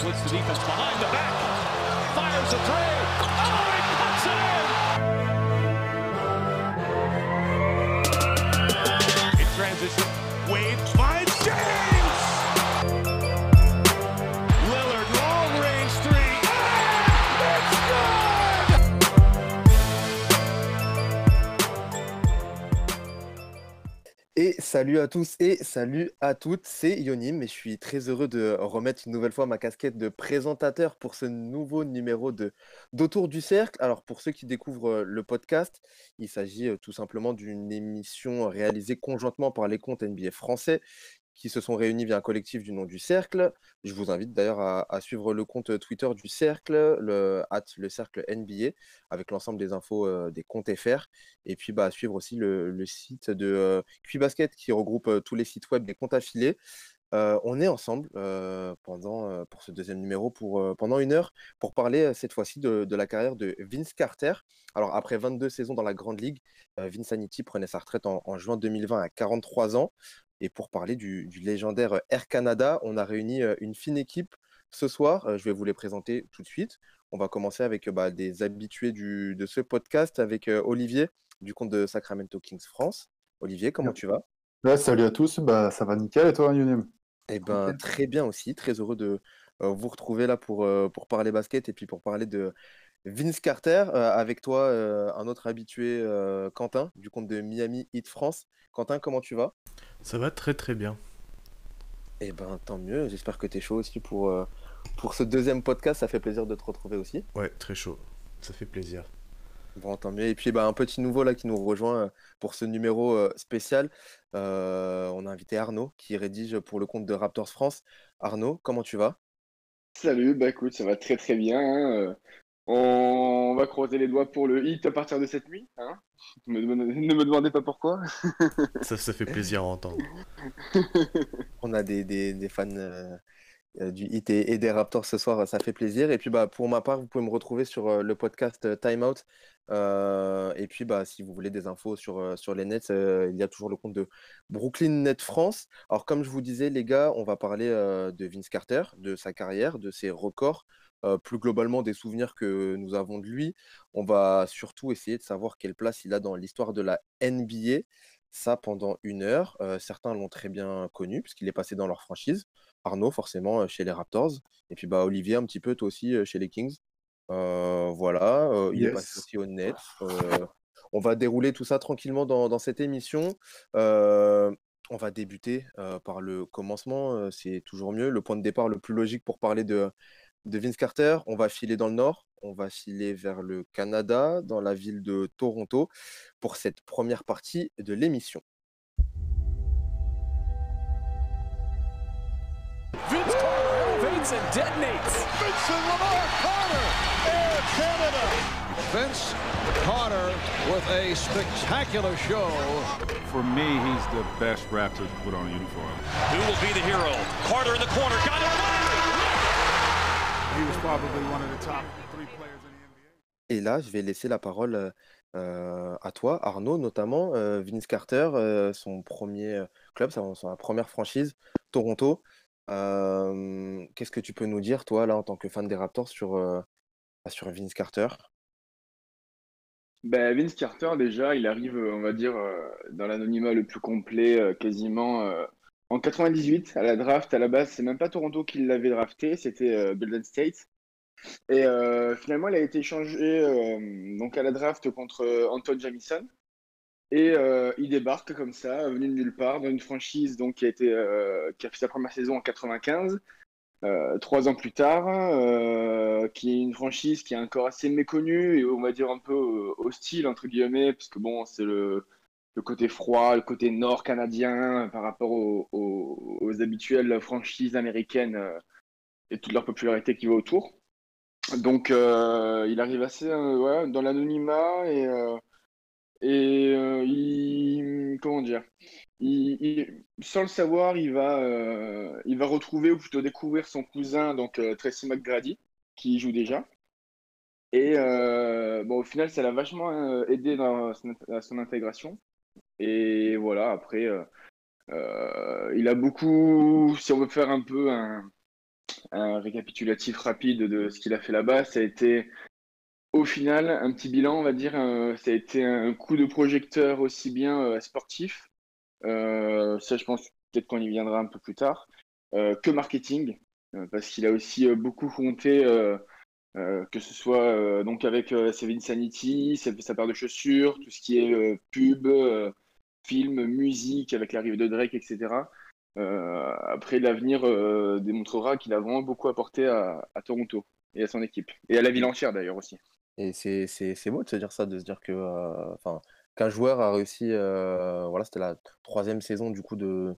splits the defense behind the back. Fires a three. Oh, he puts it salut à tous et salut à toutes, c'est Yonim et je suis très heureux de remettre une nouvelle fois ma casquette de présentateur pour ce nouveau numéro de d'Autour du Cercle. Alors pour ceux qui découvrent euh, le podcast, il s'agit euh, tout simplement d'une émission réalisée conjointement par les comptes NBA français qui se sont réunis via un collectif du nom du Cercle. Je vous invite d'ailleurs à, suivre le compte Twitter du Cercle, le, le Cercle NBA, avec l'ensemble des infos euh, des comptes FR. Et puis bah, à suivre aussi le, site de euh, Basket qui regroupe euh, tous les sites web des comptes affiliés. Euh, on est ensemble euh, pendant, euh, pour ce deuxième numéro pour, euh, pendant une heure pour parler euh, cette fois-ci de, la carrière de Vince Carter. Alors après 22 saisons dans la Grande Ligue, euh, Vince Aniti prenait sa retraite en juin 2020 à 43 ans. Et pour parler du, du légendaire Air Canada, on a réuni euh, une fine équipe ce soir. Euh, Je vais vous les présenter tout de suite. On va commencer avec euh, bah, des habitués du, de ce podcast, avec euh, Olivier du compte de Sacramento Kings France. Olivier, comment tu vas? Ouais, salut à tous, bah, ça va nickel et toi, Younem? Eh ben, très bien aussi, très heureux de euh, vous retrouver là pour, euh, pour parler basket et puis pour parler de Vince Carter. Euh, avec toi, euh, un autre habitué, euh, Quentin, du compte de Miami Heat France. Quentin, comment tu vas? Ça va très très bien. Eh ben, tant mieux. J'espère que tu es chaud aussi pour, euh, pour ce deuxième podcast. Ça fait plaisir de te retrouver aussi. Ouais, très chaud. Ça fait plaisir. Bon, tant mieux. Et puis, bah, un petit nouveau là qui nous rejoint pour ce numéro euh, spécial. Euh, on a invité Arnaud qui rédige pour le compte de Raptors France. Arnaud, comment tu vas? Salut, bah écoute, ça va très très bien. hein, On va croiser les doigts pour le hit à partir de cette nuit. Hein. Ne me, ne me demandez pas pourquoi. Ça, ça fait plaisir à entendre. On a des, des, des fans euh, du Heat et, et des Raptors ce soir, ça fait plaisir. Et puis bah, pour ma part, vous pouvez me retrouver sur euh, le podcast euh, Time Out. Euh, et puis bah, si vous voulez des infos sur, sur les Nets, euh, il y a toujours le compte de Brooklyn Net France. Alors comme je vous disais, les gars, on va parler euh, de Vince Carter, de sa carrière, de ses records, euh, plus globalement des souvenirs que nous avons de lui. On va surtout essayer de savoir quelle place il a dans l'histoire de la NBA. Ça pendant une heure. Euh, certains l'ont très bien connu puisqu'il est passé dans leur franchise. Arnaud, forcément, euh, chez les Raptors. Et puis bah, Olivier, un petit peu, toi aussi, chez les Kings. Euh, voilà, il est passé aussi au Nets. On va dérouler tout ça tranquillement dans, dans cette émission. On va débuter euh, par le commencement, euh, c'est toujours mieux. Le point de départ le plus logique pour parler de, de Vince Carter. On va filer dans le nord, on va filer vers le Canada, dans la ville de Toronto, pour cette première partie de l'émission. Vince Carter elevates and detonates. Vincent Lamar Carter, Air Canada. Vince Carter with a spectacular show. For me, he's the best Raptors put on a uniform. Who will be the hero? Carter in the corner. Got it. Et là, je vais laisser la parole euh, à toi, Arnaud, notamment. Euh, Vince Carter, euh, son premier club, sa, sa première franchise, Toronto. Euh, qu'est-ce que tu peux nous dire, toi, là, en tant que fan des Raptors, sur, euh, sur Vince Carter? Ben, Vince Carter, déjà, il arrive, on va dire, euh, dans l'anonymat le plus complet, euh, quasiment euh, en 98, à la draft. À la base, c'est même pas Toronto qui l'avait drafté, c'était euh, Golden State. Et euh, finalement, il a été échangé euh, donc à la draft contre euh, Anton Jamison. Et il débarque comme ça, venu de nulle part, dans une franchise donc, qui a, été, qui a fait sa première saison en 95. euh, trois ans plus tard, qui est une franchise qui est encore assez méconnue et on va dire un peu hostile entre guillemets, parce que bon, c'est le, le côté froid, le côté nord canadien euh, par rapport aux, habituelles franchises américaines euh, et toute leur popularité qui va autour. Donc, euh, il arrive assez dans l'anonymat et, et il, comment dire, sans le savoir, il va, il va retrouver ou plutôt découvrir son cousin, donc Tracy McGrady, qui y joue déjà. Et bon, au final, ça l'a vachement aidé dans à son intégration. Et voilà, après, euh, euh, il a beaucoup, si on veut faire un peu un, récapitulatif rapide de ce qu'il a fait là-bas. Ça a été, au final, un petit bilan, on va dire. euh, ça a été un coup de projecteur aussi bien sportif, ça je pense peut-être qu'on y viendra un peu plus tard, que marketing, parce qu'il a aussi beaucoup compté, que ce soit donc avec Seven Sanity, sa, sa paire de chaussures, tout ce qui est pub, film, musique avec l'arrivée de Drake, etc. Euh, après, l'avenir euh, démontrera qu'il a vraiment beaucoup apporté à, Toronto et à son équipe, et à la ville entière d'ailleurs aussi. Et c'est beau de se dire ça, de se dire que euh, qu'un joueur a réussi, voilà, c'était la troisième saison du coup de,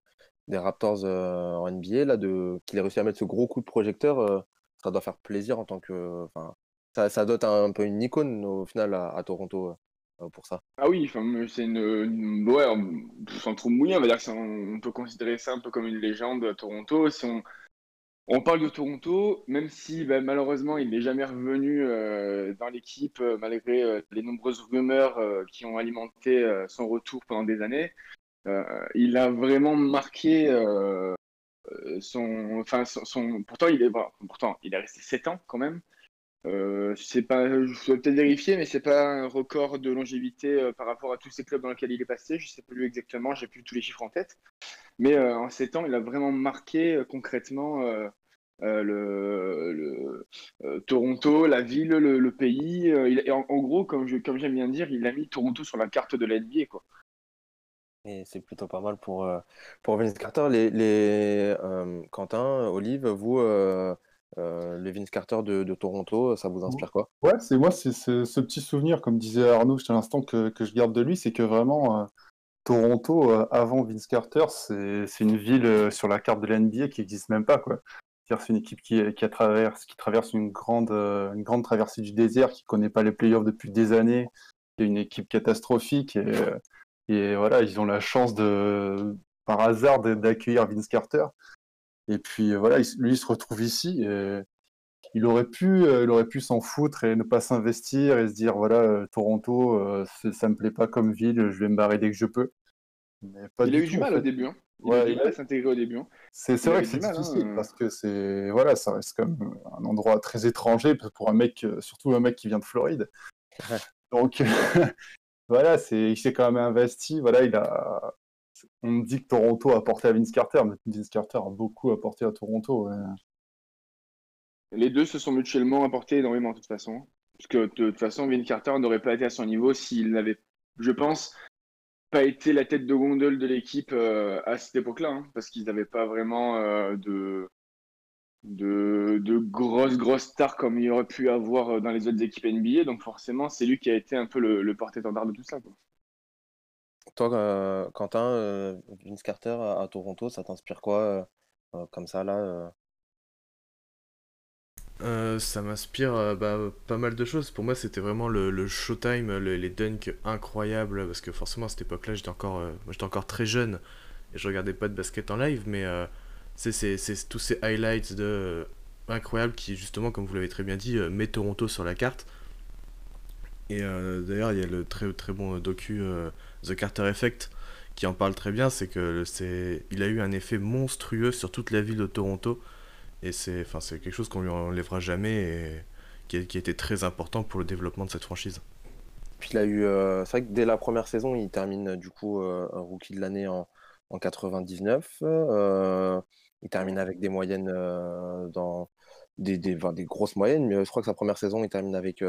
des Raptors en NBA, là, qu'il ait réussi à mettre ce gros coup de projecteur, ça doit faire plaisir en tant que. Ça, ça doit être un, peu une icône au final à, Toronto ça. Ah oui, c'est une, ouais, sans trop mouiller, on peut considérer ça un peu comme une légende à Toronto. On, parle de Toronto, même si ben, malheureusement il n'est jamais revenu euh, dans l'équipe euh, malgré euh, les nombreuses rumeurs euh, qui ont alimenté euh, son retour pendant des années, euh, il a vraiment marqué euh, euh, son, enfin son, pourtant il est, bon, pourtant il est resté 7 ans quand même. Euh, c'est pas, je vais peut-être vérifier, mais c'est pas un record de longévité euh, par rapport à tous ces clubs dans lesquels il est passé. Je sais plus exactement, j'ai plus tous les chiffres en tête. Mais euh, en 7 ans, il a vraiment marqué concrètement le, Toronto, la ville, le, pays. il- en, gros, comme je, comme j'aime bien dire, il a mis Toronto sur la carte de la NBA, quoi. Et c'est plutôt pas mal pour, pour Vince Carter. Les, les, Quentin, Olive, vous, euh, euh, le Vince Carter de, Toronto, ça vous inspire quoi? Ouais, c'est moi, c'est ce, petit souvenir, comme disait Arnaud juste à l'instant, que, je garde de lui, c'est que vraiment, euh, Toronto, euh, avant Vince Carter, c'est une ville euh, sur la carte de la NBA qui n'existe même pas, c'est une équipe qui, traverse, une grande, euh, traversée du désert, qui connaît pas les playoffs depuis des années, qui est une équipe catastrophique, et, euh, et voilà, ils ont la chance de, par hasard, d'accueillir Vince Carter. Et puis euh, voilà, il- lui, il se retrouve ici. Et il aurait pu, euh, il aurait pu s'en foutre et ne pas s'investir et se dire voilà, euh, Toronto, ça me plaît pas comme ville, je vais me barrer dès que je peux. Mais pas il a eu du mal fait. au début. Hein. Il Ouais, a eu du mal a- à s'intégrer au début. hein. C'est vrai que c'est du mal, hein, difficile euh. parce que c'est voilà, ça reste comme un endroit très étranger pour un mec, surtout un mec qui vient de Floride. Ouais. Donc voilà, c'est il s'est quand même investi. Voilà, il a. On dit que Toronto a apporté à Vince Carter, mais Vince Carter a beaucoup apporté à Toronto. Les deux se sont mutuellement apportés énormément de toute façon. Parce que de toute façon, Vince Carter n'aurait pas été à son niveau s'il n'avait, je pense, pas été la tête de gondole de l'équipe euh, à cette époque-là. hein, parce qu'ils n'avaient pas vraiment euh, de, grosses, grosses stars comme il aurait pu avoir euh, dans les autres équipes NBA. Donc forcément, c'est lui qui a été un peu le, le porte-étendard de tout ça. Toi, euh, Quentin, euh, Vince Carter à, Toronto, ça t'inspire quoi euh, comme ça là ça m'inspire bah, pas mal de choses. Pour moi, c'était vraiment le, showtime, le- les dunks incroyables. Parce que forcément, à cette époque-là, j'étais encore, j'étais encore très jeune et je regardais pas de basket en live. Mais c'est tous ces highlights de, incroyables qui, justement, comme vous l'avez très bien dit, euh, met Toronto sur la carte. Et d'ailleurs, il y a le très, très bon docu euh, The Carter Effect qui en parle très bien. C'est que c'est, il a eu un effet monstrueux sur toute la ville de Toronto. Et c'est enfin, quelque chose qu'on lui enlèvera jamais et qui a, été très important pour le développement de cette franchise. Puis il a eu, euh, c'est vrai que dès la première saison, il termine euh, du coup euh, rookie de l'année en, en 99. il termine avec des moyennes dans des, des, grosses moyennes, mais je crois que sa première saison, il termine avec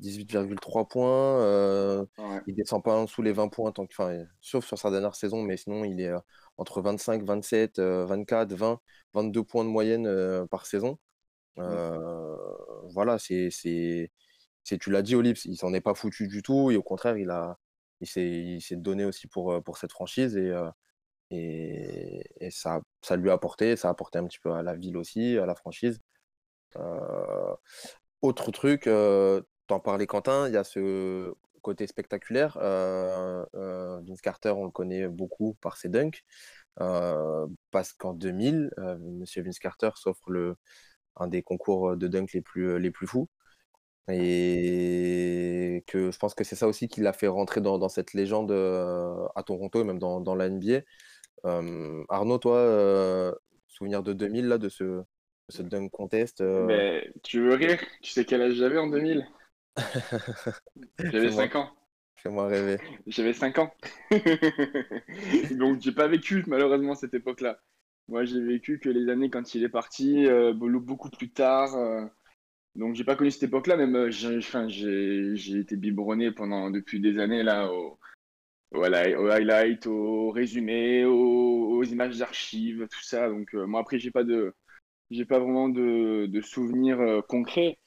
18,3 points. euh, Ouais. il descend pas en dessous les 20 points, tant que, enfin, sauf sur sa dernière saison, mais sinon il est euh, entre 25, 27, euh, 24, 20, 22 points de moyenne euh, par saison. Euh, voilà, c'est, c'est, tu l'as dit, Olive, il s'en est pas foutu du tout, et au contraire, il a, il s'est, il s'est donné aussi pour, pour cette franchise, et, et, et ça, ça lui a apporté, ça a apporté un petit peu à la ville aussi, à la franchise. Autre truc, euh, t'en parlais Quentin, il y a ce côté spectaculaire. euh, euh, Vince Carter, on le connaît beaucoup par ses dunks, euh, parce qu'en 2000, euh, Monsieur Vince Carter s'offre le, un des concours de dunk les plus, les plus fous. Et que je pense que c'est ça aussi qui l'a fait rentrer dans, dans cette légende à Toronto et même dans, dans la NBA. Arnaud, toi, souvenir de 2000, là, de ce, ce dunk contest. Mais tu veux rire? Tu sais quel âge j'avais en 2000 J'avais Fais-moi- 5 ans. Fais-moi rêver. J'avais 5 ans. Donc j'ai pas vécu malheureusement cette époque-là. Moi j'ai vécu que les années quand il est parti, euh, be- beaucoup plus tard. euh, donc j'ai pas connu cette époque-là, même euh, j'ai été biberonné pendant depuis des années là au, highlight- au highlight, au résumé, aux, aux images d'archives, tout ça. Donc euh, moi après j'ai pas de j'ai pas vraiment de, de souvenirs euh, concrets.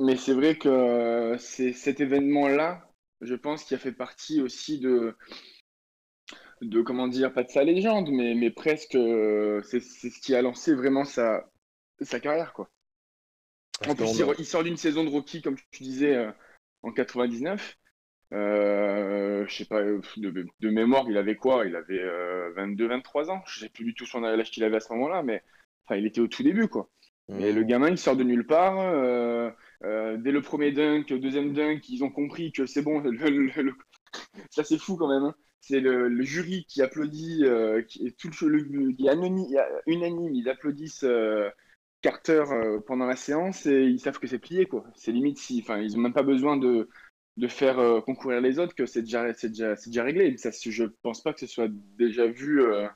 Mais c'est vrai que euh, c'est cet événement-là, je pense, qui a fait partie aussi de, de comment dire, pas de sa légende, mais, mais presque, euh, c'est ce qui a lancé vraiment sa, sa carrière, quoi. En plus, il, sort d'une saison de rookie, comme tu disais, euh, en 99. Euh, je sais pas, de, de mémoire, il avait quoi? Il avait 22-23 ans. Je sais plus du tout son l'âge qu'il avait à ce moment-là, mais enfin, il était au tout début, quoi. Et Mm. le gamin, il sort de nulle part. Euh, dès le premier dunk, le deuxième dunk, ils ont compris que c'est bon. le- le- le- Ça, c'est fou quand même. hein. C'est le, le jury qui applaudit, euh, qui est tout le, le- qui est unanime. Ils applaudissent euh, Carter euh, pendant la séance et ils savent que c'est plié, quoi. C'est limite si, enfin, ils ont même pas besoin de de faire euh, concourir les autres que c'est déjà, c'est déjà, c'est déjà réglé. Ça, c'est- je pense pas que ce soit déjà vu euh,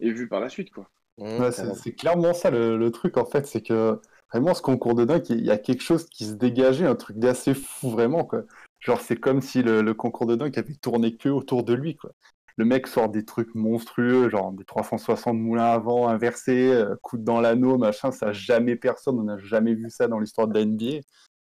et vu par la suite, quoi. Mm, Ouais, c'est carrément. c'est clairement ça le, le truc en fait, c'est que vraiment ce concours de dunk, il y a quelque chose qui se dégageait, un truc d'assez fou vraiment quoi. Genre c'est comme si le, concours de dunk avait tourné que autour de lui. Le mec sort des trucs monstrueux, genre des 360 moulins avant inversés, euh, coude dans l'anneau, machin, ça jamais personne, on n'a jamais vu ça dans l'histoire de la NBA.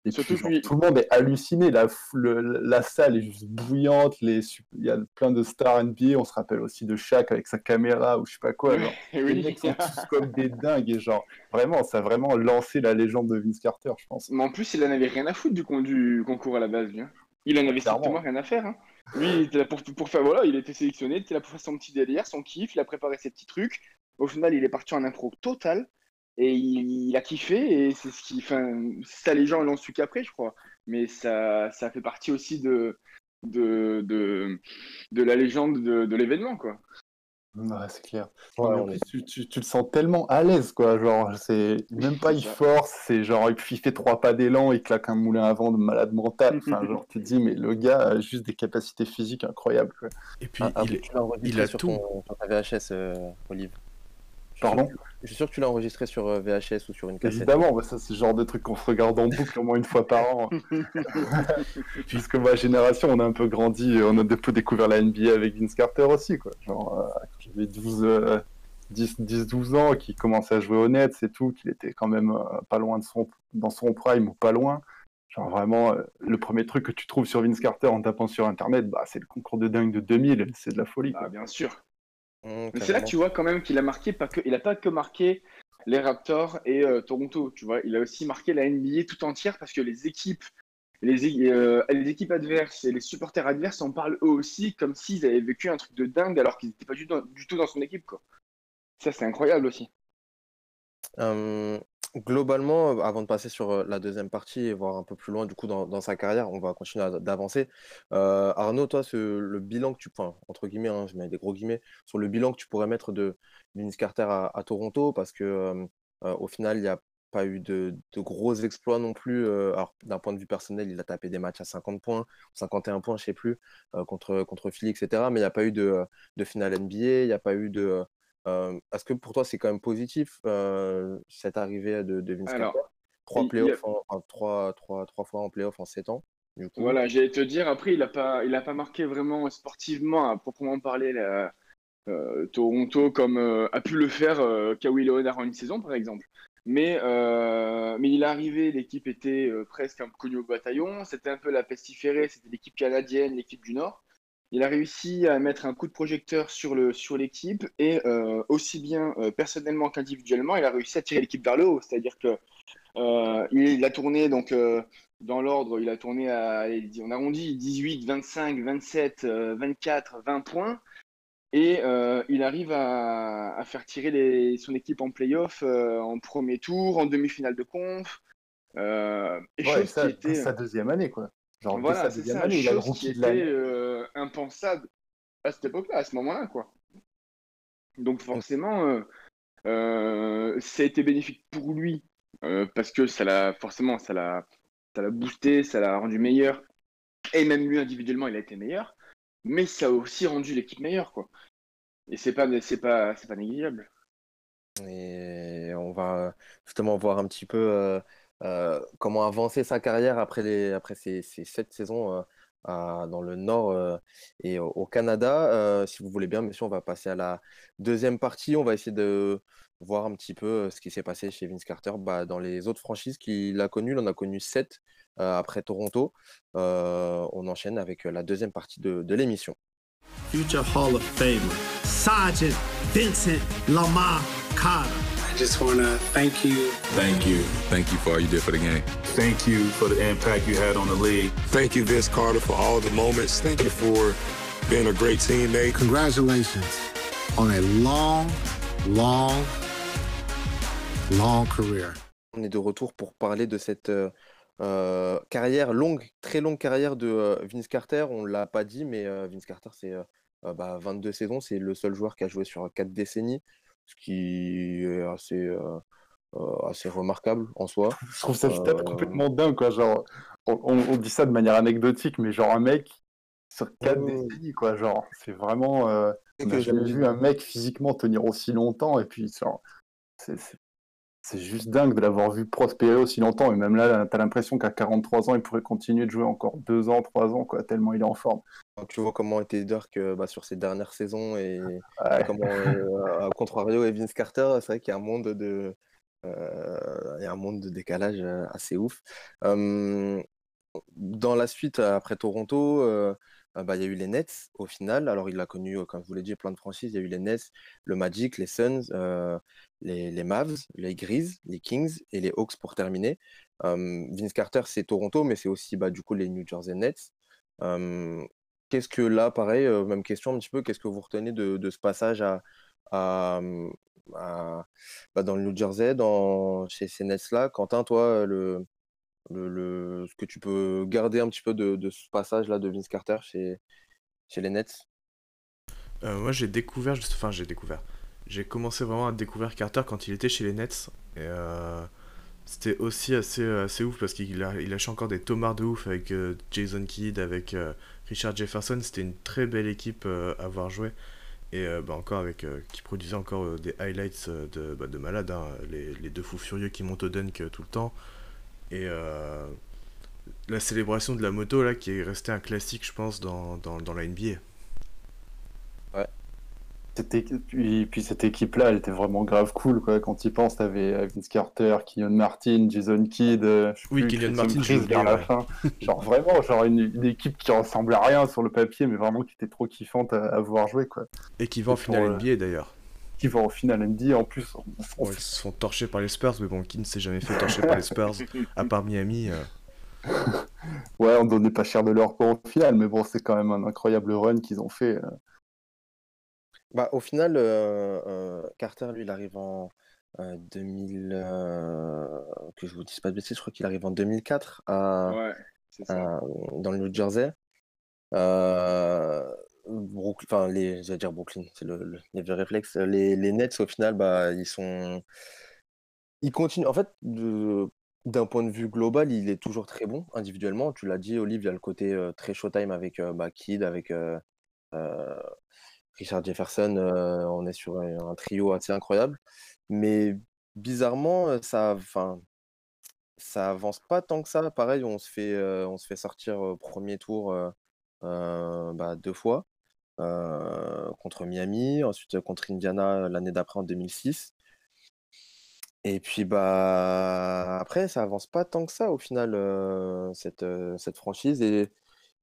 Et Surtout genre, tout le monde est halluciné, la, le- la salle est juste bouillante, les, il y a plein de stars NBA, on se rappelle aussi de Shaq avec sa caméra ou je sais pas quoi. genre. Les mecs sont tous comme des dingues et genre vraiment ça a vraiment lancé la légende de Vince Carter je pense. Mais en plus, il en avait rien à foutre du, con- du concours à la base, lui. hein. Il en avait Clairement. strictement rien à faire. hein. Lui, il était là pour, pour faire, voilà, il était sélectionné, il était là pour faire son petit délire, son kiff, il a préparé ses petits trucs. Au final, il est parti en impro total et il, il a kiffé et c'est ce qui, enfin, ça, les gens l'ont su qu'après, je crois. Mais ça, ça fait partie aussi de, de, de, de la légende de, de l'événement, quoi. Ouais c'est clair. Ouais, en plus tu, tu- tu le sens tellement à l'aise quoi genre c'est même pas il force c'est genre il fait trois pas d'élan il claque un moulin avant de malade mental enfin genre tu te dis mais le gars a juste des capacités physiques incroyables quoi. Et puis, Ah, ah, il, enregistré il a sur, tout. ton- ta VHS, euh, Olive. Je suis Pardon sûr que- Je suis sûr que tu l'as enregistré sur euh, VHS ou sur une cassette. Évidemment bah, ça c'est le genre de truc qu'on se regarde en boucle au moins une fois par an. Puisque ma génération, on a un peu grandi, on a un peu découvert la NBA avec Vince Carter aussi, quoi. Genre, euh, quand j'avais 12, euh, 10, 10, 12 ans, qui commençait à jouer au net, c'est tout, qu'il était quand même euh, pas loin de son, dans son prime ou pas loin. Genre vraiment, euh, le premier truc que tu trouves sur Vince Carter en tapant sur Internet, bah, c'est le concours de dingue de 2000, c'est de la folie. Ah, bien sûr. Mm, Mais c'est là que tu vois quand même qu'il a marqué, pas que, il a pas que marqué les Raptors et euh, Toronto, tu vois, il a aussi marqué la NBA tout entière parce que les équipes, les, euh, les équipes adverses et les supporters adverses en parlent eux aussi comme s'ils avaient vécu un truc de dingue alors qu'ils n'étaient pas du, tout- du tout dans son équipe, quoi. Ça, c'est incroyable aussi. Euh, globalement, euh, avant de passer sur euh, la deuxième partie et voir un peu plus loin du coup dans, sa carrière, on va continuer d'avancer. Euh, Arnaud, toi, le bilan que tu, entre guillemets, hein, je des guillemets, sur le bilan que tu pourrais mettre de Vince Carter à, Toronto, parce que au final, il n'y a pas eu de, gros exploits non plus. alors, d'un point de vue personnel, il a tapé des matchs à 50 points, 51 points, je sais plus, contre, contre Philly, etc. Mais il n'y a pas eu de finale NBA, il n'y a pas eu de. Est-ce que pour toi, c'est quand même positif cette arrivée de, de Vince Alors, Carter? Trois il- il y a- playoffs, en, en- trois, trois, trois fois en playoff en 7 ans, du coup? Voilà, j'allais te dire, après, il n'a pas, il a pas marqué vraiment sportivement, à proprement parler, la- euh, Toronto comme euh, a pu le faire euh, Kawhi Leonard en une saison, par exemple. Mais, mais il est arrivé, l'équipe était presque un peu connue au bataillon, c'était un peu la pestiférée, c'était l'équipe canadienne, l'équipe du Nord. Il a réussi à mettre un coup de projecteur sur le, sur l'équipe et euh, aussi bien euh, personnellement qu'individuellement, il a réussi à tirer l'équipe vers le haut. C'est-à-dire que euh, il, il a tourné donc dans l'ordre, il a tourné à, on arrondit 18, 25, 27, euh, 24, 20 points. Et il arrive à, à faire tirer les- son équipe en playoff en premier tour, en demi-finale de conf. Et Ouais, chose ça, était, sa deuxième année, quoi. Genre, voilà, c'est ça, année, il a le chose qui de était euh, impensable à cette époque-là, à ce moment-là, quoi. Donc forcément, euh, Euh, ça a été bénéfique pour lui parce que ça l'a forcément ça l'a ça l'a boosté, ça l'a rendu meilleur et même lui individuellement il a été meilleur, mais ça a aussi rendu l'équipe meilleure quoi. Et c'est pas c'est pas c'est pas négligeable. Et on va justement voir un petit peu comment avancer sa carrière après les après ces, sept saisons euh, dans le Nord euh, et au, Canada. Euh, si vous voulez bien, messieurs, on va passer à la deuxième partie. On va essayer de voir un petit peu euh, ce qui s'est passé chez Vince Carter bah, dans les autres franchises qu'il a connues. Il en a connu sept euh, après Toronto. Euh, on enchaîne avec euh, la deuxième partie de, l'émission. future Hall of Famer, Sergeant Vincent Lamar Carter. I just want to thank you. Thank you. Thank you for all you did for the game. Thank you for the impact you had on the league. Thank you, Vince Carter, for all the moments. Thank you for being a great teammate. Congratulations on a long, long, long career. On est de retour pour parler de cette euh, euh, carrière longue, très longue carrière de euh, Vince Carter. On ne l'a pas dit, mais euh, Vince Carter, c'est bah, 22 saisons. C'est le seul joueur qui a joué sur 4 décennies, ce qui est assez, euh, euh, assez remarquable en soi. Je trouve ça Euh, complètement dingue, quoi. Genre, on, dit ça de manière anecdotique, mais genre un mec sur quatre ouais. décennies, quoi. Genre, c'est vraiment. euh, on n'a jamais vu un mec physiquement tenir aussi longtemps, et puis genre, c'est c'est- juste dingue de l'avoir vu prospérer aussi longtemps. Et même là, t'as l'impression qu'à 43 ans, il pourrait continuer de jouer encore 2 ans, 3 ans, quoi, tellement il est en forme. Tu vois comment était Dirk bah, sur ses dernières saisons et, et Ouais. comment, euh, à contrario, et Vince Carter, c'est vrai qu'il y a un monde de, euh, il y a un monde de décalage euh, assez ouf. Euh, dans la suite, après Toronto, euh, bah, il y a eu les Nets au final. Alors, il a connu, comme je vous l'ai dit, plein de franchises. Il y a eu les Nets, le Magic, les Suns, les, les Mavs, les Grizzlies, les Kings et les Hawks pour terminer. Vince Carter, c'est Toronto, mais c'est aussi bah, du coup les New Jersey Nets. Qu'est-ce que là, pareil, même question un petit peu, qu'est-ce que vous retenez de, de ce passage à, à- bah, dans le New Jersey, dans, chez ces Nets-là? Quentin, toi, le, le, le- ce que tu peux garder un petit peu de, de ce passage-là de Vince Carter chez, chez les Nets? Euh, moi, j'ai découvert, enfin, j'ai découvert. J'ai commencé vraiment à découvrir Carter quand il était chez les Nets. Et euh, c'était aussi assez, assez ouf parce qu'il a, il encore des tomards de ouf avec euh, Jason Kidd, avec Richard Jefferson. C'était une très belle équipe à voir jouer. Et bah, encore avec, qui produisait encore des highlights de, bah, de malade. hein. Les, les deux fous furieux qui montent au dunk tout le temps. Et euh, la célébration de la moto là qui est restée un classique, je pense, dans, dans, dans la NBA. Équi- Puis, puis cette équipe-là, elle était vraiment grave cool, quoi. Quand tu y penses, t'avais euh, Vince Carter, Killian Martin, Jason Kidd, euh, je Oui, Christian Martin, Chris vers la ouais. fin. Genre vraiment, genre une, une équipe qui ressemblait à rien sur le papier, mais vraiment qui était trop kiffante à, à voir jouer, quoi. Et qui va en finale euh, NBA d'ailleurs. Qui va en finale NBA en plus. on- on- Bon, ils se font torcher par les Spurs, mais bon, qui ne s'est jamais fait torcher par les Spurs, à part Miami. euh. Ouais, on donnait pas cher de leur part au final, mais bon, c'est quand même un incroyable run qu'ils ont fait. euh. Bah, au final, euh, euh, Carter, lui, il arrive en euh, 2000, euh, que je vous dise pas de bêtises, je crois qu'il arrive en 2004 à, Ouais, c'est ça. à- dans le New Jersey. Euh, Brook- enfin, les, dire Brooklyn, c'est le, le- réflexes. Les, les Nets, au final, bah, ils sont, ils continuent. En fait, d'un point de vue global, il est toujours très bon individuellement. Tu l'as dit, Olive, il y a le côté euh, très showtime avec euh, bah, avec euh, euh, Richard Jefferson. euh, on est sur un, trio assez incroyable. Mais bizarrement, euh, ça, enfin, ça avance pas tant que ça. Pareil, on se fait, euh, on se fait sortir au premier tour euh, euh, bah, deux fois euh, contre Miami, ensuite euh, contre Indiana euh, l'année d'après en 2006. Et puis bah après, ça avance pas tant que ça au final euh, cette, euh, cette franchise. Et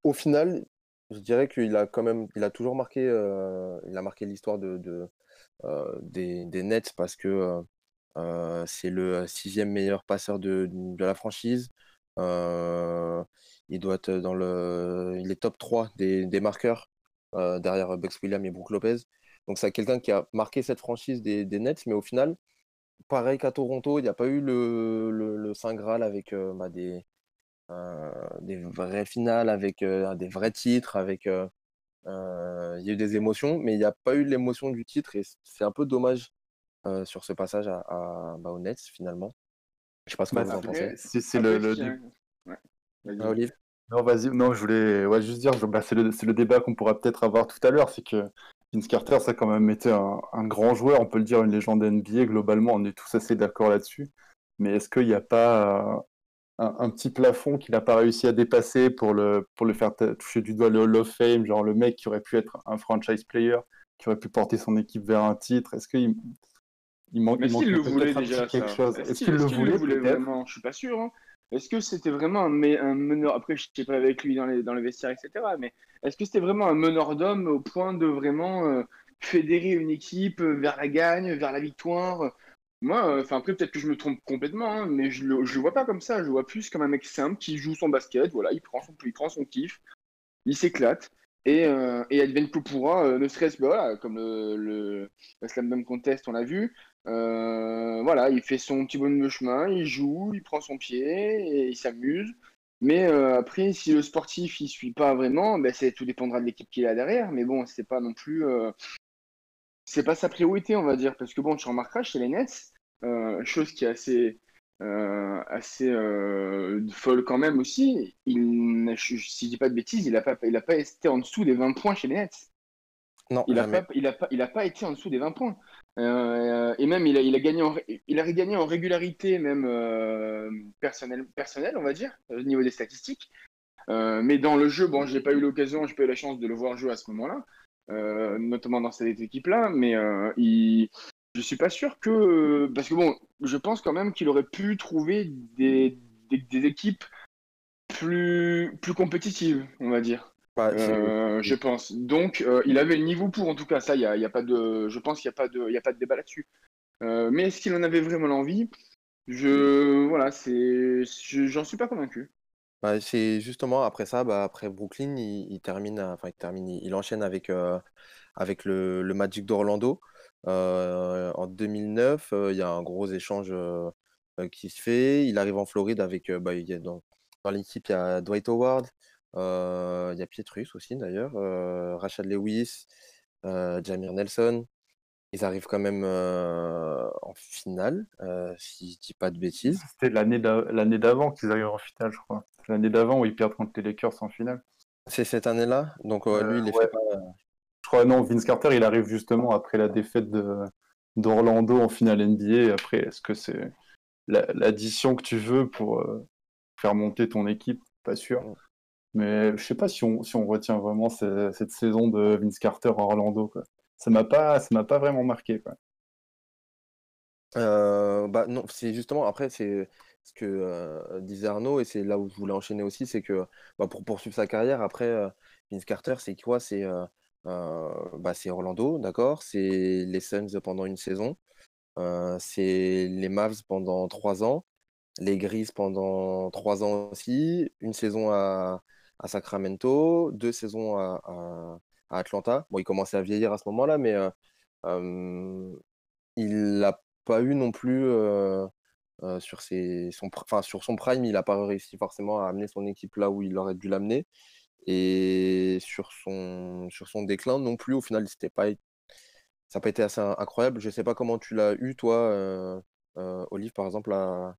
au final, je dirais qu'il a quand même, il a toujours marqué, euh, il a marqué l'histoire de, de, euh, des, Nets parce que euh, euh, c'est le sixième meilleur passeur de, la franchise. Euh, il doit être dans le, il est top 3 des, des marqueurs euh, derrière Bucks Williams et Brook Lopez. Donc c'est quelqu'un qui a marqué cette franchise des, des Nets, mais au final, pareil qu'à Toronto, il n'y a pas eu le, le, le Saint Graal avec euh, bah, des, euh, des vraies finales, avec euh, des vrais titres, avec euh, euh, il y a eu des émotions, mais il n'y a pas eu l'émotion du titre et c'est un peu dommage euh, sur ce passage à, à, bah, aux Nets finalement. Je sais pas ce que Bah, vous en pensez. c'est c'est le, le Ouais. Ah, Olive? Non, vas-y. Non, je voulais ouais, juste dire, bah, c'est le, le débat qu'on pourra peut-être avoir tout à l'heure. C'est que Vince Carter, ça a quand même été un, un grand joueur, on peut le dire, une légende NBA. Globalement, on est tous assez d'accord là-dessus. Mais est-ce qu'il n'y a pas euh, un, un petit plafond qu'il n'a pas réussi à dépasser pour le, pour le faire toucher du doigt le Hall of Fame Genre le mec qui aurait pu être un franchise player, qui aurait pu porter son équipe vers un titre? Est-ce qu'il il manque, il peut-être voulait quelque chose? Est-ce qu'il le qu'il voulait, le voulait peut-être? vraiment? Je suis pas sûr. hein. Est-ce que c'était vraiment un, un meneur Après, je sais pas avec lui dans les, dans etc. Mais est-ce que c'était vraiment un meneur d'homme au point de vraiment euh, fédérer une équipe euh, vers la gagne, vers la victoire? Moi, euh, enfin après, peut-être que je me trompe complètement, hein, mais je le, je le vois pas comme ça. Je le vois plus comme un mec simple qui joue son basket. Voilà, il prend son, il prend son kiff, il s'éclate. Et, euh, et pourra, euh, ne serait-ce que voilà, comme le, le, le Slam Dunk Contest, on l'a vu, euh, voilà, il fait son petit bonhomme de chemin, il joue, il prend son pied et il s'amuse. Mais euh, après, si le sportif il suit pas vraiment, ben c'est tout dépendra de l'équipe qu'il a derrière. Mais bon, c'est pas non plus, euh, c'est pas sa priorité, on va dire, parce que bon, tu remarqueras chez les Nets, chose qui est assez, assez folle quand même aussi. Il, n'a- si je dis pas de bêtises, il a pas, il a pas été en dessous des 20 points chez les Nets. Non, Il a jamais. pas, il a pas, il a pas été en dessous des 20 points. Euh, et même, il a, gagné en, il a gagné en régularité, même euh, personnel, personnel, on va dire, au niveau des statistiques. Euh, mais dans le jeu, bon, j'ai pas eu l'occasion, j'ai pas eu la chance de le voir jouer à ce moment-là, euh, notamment dans cette équipe-là. Mais euh, il, je suis pas sûr que, parce que bon, je pense quand même qu'il aurait pu trouver des, des, des équipes plus, plus compétitives, on va dire. Bah, Euh, je pense. Donc, euh, il avait le niveau pour, en tout cas, ça, il y a, y a pas de, je pense qu'il n'y a pas de, il y a pas de débat là-dessus. Euh, mais est-ce qu'il en avait vraiment l'envie? Je, voilà, c'est, je- j'en suis pas convaincu. Bah, c'est justement après ça, bah, après Brooklyn, il, il termine, enfin il termine, il, il enchaîne avec, euh, avec le, le Magic d'Orlando. Euh, en 2009, euh, il y a un gros échange qui se fait. Il arrive en Floride avec, euh, bah, il y a dans, dans l'équipe, il y a Dwight Howard, euh, il y a Pietrus aussi d'ailleurs, euh, Rashad Lewis, euh, Jamir Nelson. Ils arrivent quand même euh, en finale, euh, si je dis pas de bêtises. C'était l'année d'a- l'année d'avant qu'ils arrivent en finale, je crois. L'année d'avant où ils perdent contre les Lakers en finale. C'est cette année-là, donc euh, lui, il ouais. fait pas. Je crois, non, Vince Carter, il arrive justement après la défaite d'Orlando en finale NBA. Après, est-ce que c'est la- l'addition que tu veux pour euh, faire monter ton équipe? Pas sûr. Mais je sais pas si on, si on retient vraiment ce- cette saison de Vince Carter à Orlando, quoi. Ça m'a pas, ça m'a pas vraiment marqué, quoi. Euh, bah non, c'est justement après c'est ce que euh, disait Arnaud et c'est là où je voulais enchaîner aussi, c'est que bah, pour poursuivre sa carrière après euh, Vince Carter, c'est quoi? C'est bah, c'est Orlando, d'accord? C'est les Suns pendant une saison, c'est les Mavs pendant trois ans, les Grizzlies pendant trois ans aussi, une saison à, à Sacramento, deux saisons à, Atlanta. Bon, il commençait à vieillir à ce moment-là, mais euh, il n'a pas eu non plus euh, euh, sur ses, son, enfin, sur son prime, il n'a pas réussi forcément à amener son équipe là où il aurait dû l'amener. Et sur son, sur son déclin non plus, au final, c'était pas, ça n'a pas été assez in- incroyable. Je sais pas comment tu l'as eu, toi, Olive, par exemple, à,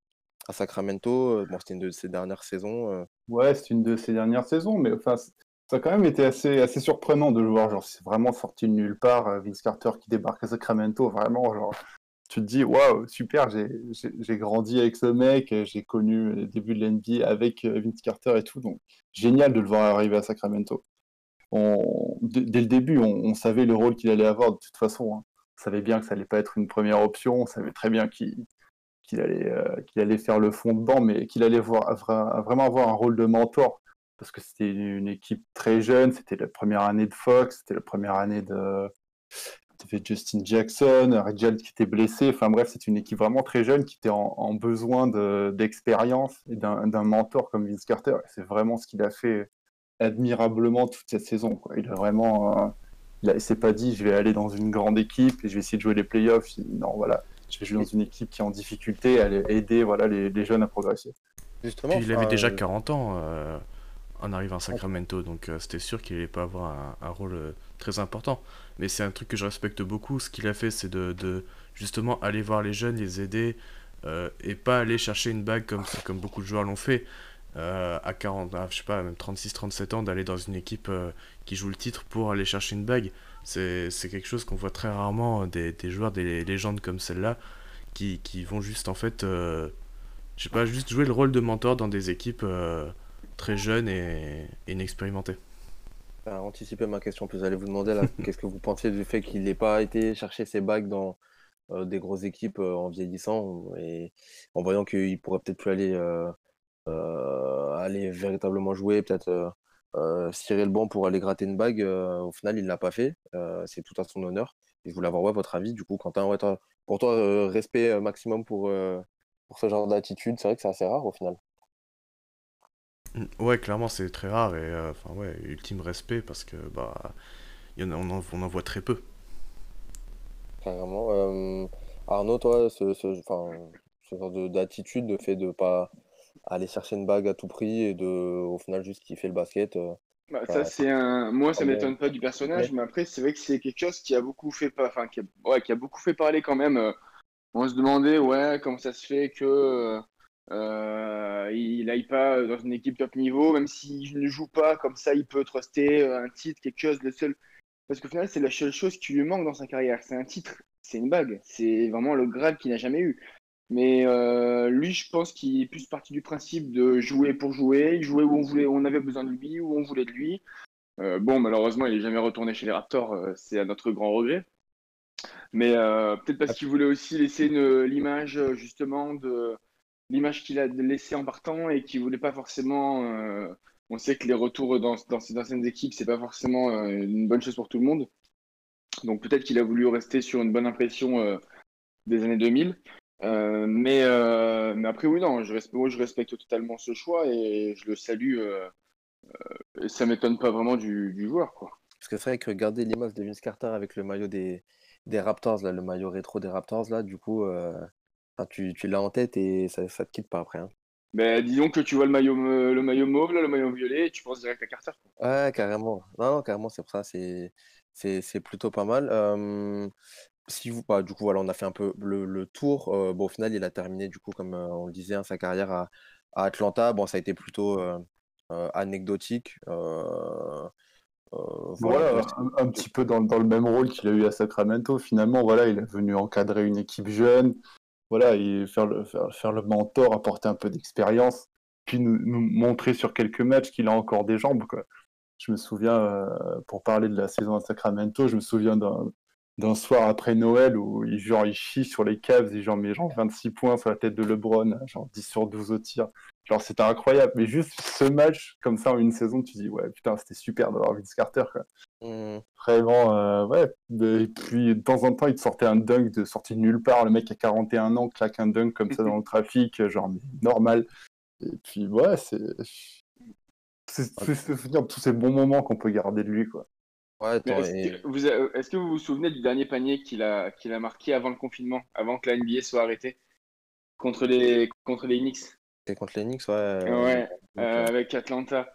à Sacramento. Euh, Bon, c'était une de ses dernières saisons. euh. Ouais, c'est une de ses dernières saisons, mais enfin, ça a quand même été assez, assez surprenant de le voir. Genre, c'est vraiment sorti de nulle part. euh, Vince Carter qui débarque à Sacramento, vraiment, genre, tu te dis, waouh, super, j'ai grandi avec ce mec, j'ai connu les débuts de l'NBA avec Vince Carter et tout, donc génial de le voir arriver à Sacramento. On, dès le début, on, on savait le rôle qu'il allait avoir de toute façon. hein. On savait bien que ça allait pas être une première option, on savait très bien qu'il qu'il allait, euh, allait faire le fond de banc, mais qu'il allait voir, vra- vraiment avoir un rôle de mentor. Parce que c'était une équipe très jeune, c'était la première année de Fox, c'était la première année de. Justin Jackson, Reginald qui était blessé. Enfin bref, c'est une équipe vraiment très jeune qui était en, besoin de- d'expérience et d'un mentor comme Vince Carter. Et C'est vraiment ce qu'il a fait admirablement toute cette saison. Il a vraiment. euh, il il s'est pas dit je vais aller dans une grande équipe et je vais essayer de jouer les playoffs. Non, voilà, je vais jouer dans une équipe qui est en difficulté, aller aider voilà, les, les jeunes à progresser. Justement, Puis il avait déjà euh, 40 ans. euh, en arrivant à Sacramento. Donc euh, c'était sûr qu'il n'allait pas avoir un, un rôle euh, très important. Mais c'est un truc que je respecte beaucoup. Ce qu'il a fait, c'est de, de justement aller voir les jeunes, les aider, euh, et pas aller chercher une bague comme, comme beaucoup de joueurs l'ont fait. euh, à 40, à, je sais pas, même 36-37 ans, d'aller dans une équipe euh, qui joue le titre pour aller chercher une bague. C'est quelque chose qu'on voit très rarement, euh, des, des joueurs, des légendes comme celle-là, qui, qui vont juste en fait, euh, je sais pas, juste jouer le rôle de mentor dans des équipes euh, très jeunes et, et inexpérimentées. Anticiper ma question, plus j'allais vous demander là, qu'est-ce que vous pensez du fait qu'il n'ait pas été chercher ses bagues dans euh, des grosses équipes euh, en vieillissant et en voyant qu'il pourrait peut-être plus aller, aller véritablement jouer, peut-être euh, cirer le banc pour aller gratter une bague. euh, au final, il ne l'a pas fait. euh, c'est tout à son honneur. Et je voulais avoir ouais, votre avis, du coup, Quentin. Ouais, pour toi, euh, respect maximum pour, pour ce genre d'attitude. C'est vrai que c'est assez rare au final. Ouais, clairement, c'est très rare et enfin ouais, ultime respect parce que bah, y en a, on, en, on en voit très peu. Carrément. Arnaud, toi, ce, ce, enfin, ce genre de- d'attitude, de fait de pas aller chercher une bague à tout prix et de, au final, juste kiffer le basket. euh, Bah, ça, c'est un. Moi, ça m'étonne pas du personnage, mais après, c'est vrai que c'est quelque chose qui a beaucoup fait, pa- enfin, qui a... Ouais, qui a beaucoup fait parler quand même. Euh, On se demandait, ouais, comment ça se fait que euh, il aille pas dans une équipe top niveau, même s'il ne joue pas, comme ça, il peut truster un titre, quelque chose, le seul. Parce qu'au final, c'est la seule chose qui lui manque dans sa carrière. C'est un titre, c'est une bague, c'est vraiment le Graal qu'il n'a jamais eu. Mais euh, lui, je pense qu'il est plus parti du principe de jouer pour jouer, jouer où on voulait, où on avait besoin de lui, où on voulait de lui. Euh, bon, malheureusement, il est jamais retourné chez les Raptors, euh, c'est à notre grand regret. Mais peut-être parce qu'il voulait aussi laisser l'image justement de l'image qu'il a laissée en partant et qu'il voulait pas forcément. on sait que les retours dans, dans ces anciennes équipes, c'est pas forcément une bonne chose pour tout le monde. Donc peut-être qu'il a voulu rester sur une bonne impression des années 2000. Euh, mais, euh, mais après, oui, non, je respecte, moi, je respecte totalement ce choix et je le salue. euh, euh, ça m'étonne pas vraiment du, du joueur, quoi. Parce que c'est vrai que regarder l'image de Vince Carter avec le maillot des, des Raptors, là, le maillot rétro des Raptors, là, du coup, tu, tu l'as en tête et ça, ça te quitte pas après. hein. Ben, disons que tu vois le maillot, le maillot mauve, là, le maillot violet, et tu penses direct à Carter. quoi. Ouais, carrément. Non, non, carrément, c'est pour ça, c'est, c'est, c'est plutôt pas mal. Euh, si vous, bah, du coup, voilà, on a fait un peu le, le tour. Euh, bon, au final, il a terminé, du coup, comme euh, on le disait, hein, sa carrière à, à Atlanta. Bon, ça a été plutôt euh, anecdotique. Voilà, Voilà, un, un petit peu dans, dans le même rôle qu'il a eu à Sacramento. Finalement, voilà, il est venu encadrer une équipe jeune, voilà, et faire le, faire, faire le mentor, apporter un peu d'expérience, puis nous, nous montrer sur quelques matchs qu'il a encore des jambes. Quoi. Je me souviens, pour parler de la saison à Sacramento, je me souviens d'un d'un soir après Noël où il, genre, il chie sur les Cavs et genre, met genre 26 points sur la tête de LeBron, genre 10 sur 12 au tir. Genre, c'était incroyable. Mais juste ce match, comme ça, en une saison, tu dis, ouais, putain, c'était super d'avoir Vince Carter, quoi. Mmh. Vraiment, euh, ouais. Et puis, de temps en temps, il te sortait un dunk de sortie de nulle part. Le mec a 41 ans, claque un dunk comme ça dans le trafic, genre, mais normal. Et puis, ouais, c'est. C'est c'est se souvenir de tous ces bons moments qu'on peut garder de lui, quoi. Ouais, attends, Est-ce et- que, vous a- est-ce que vous vous souvenez du dernier panier qu'il a, qu'il a marqué avant le confinement, avant que la NBA soit arrêtée, contre les, contre les Knicks? c'est contre les Knicks, ouais. euh, Ouais, euh, euh, avec Atlanta.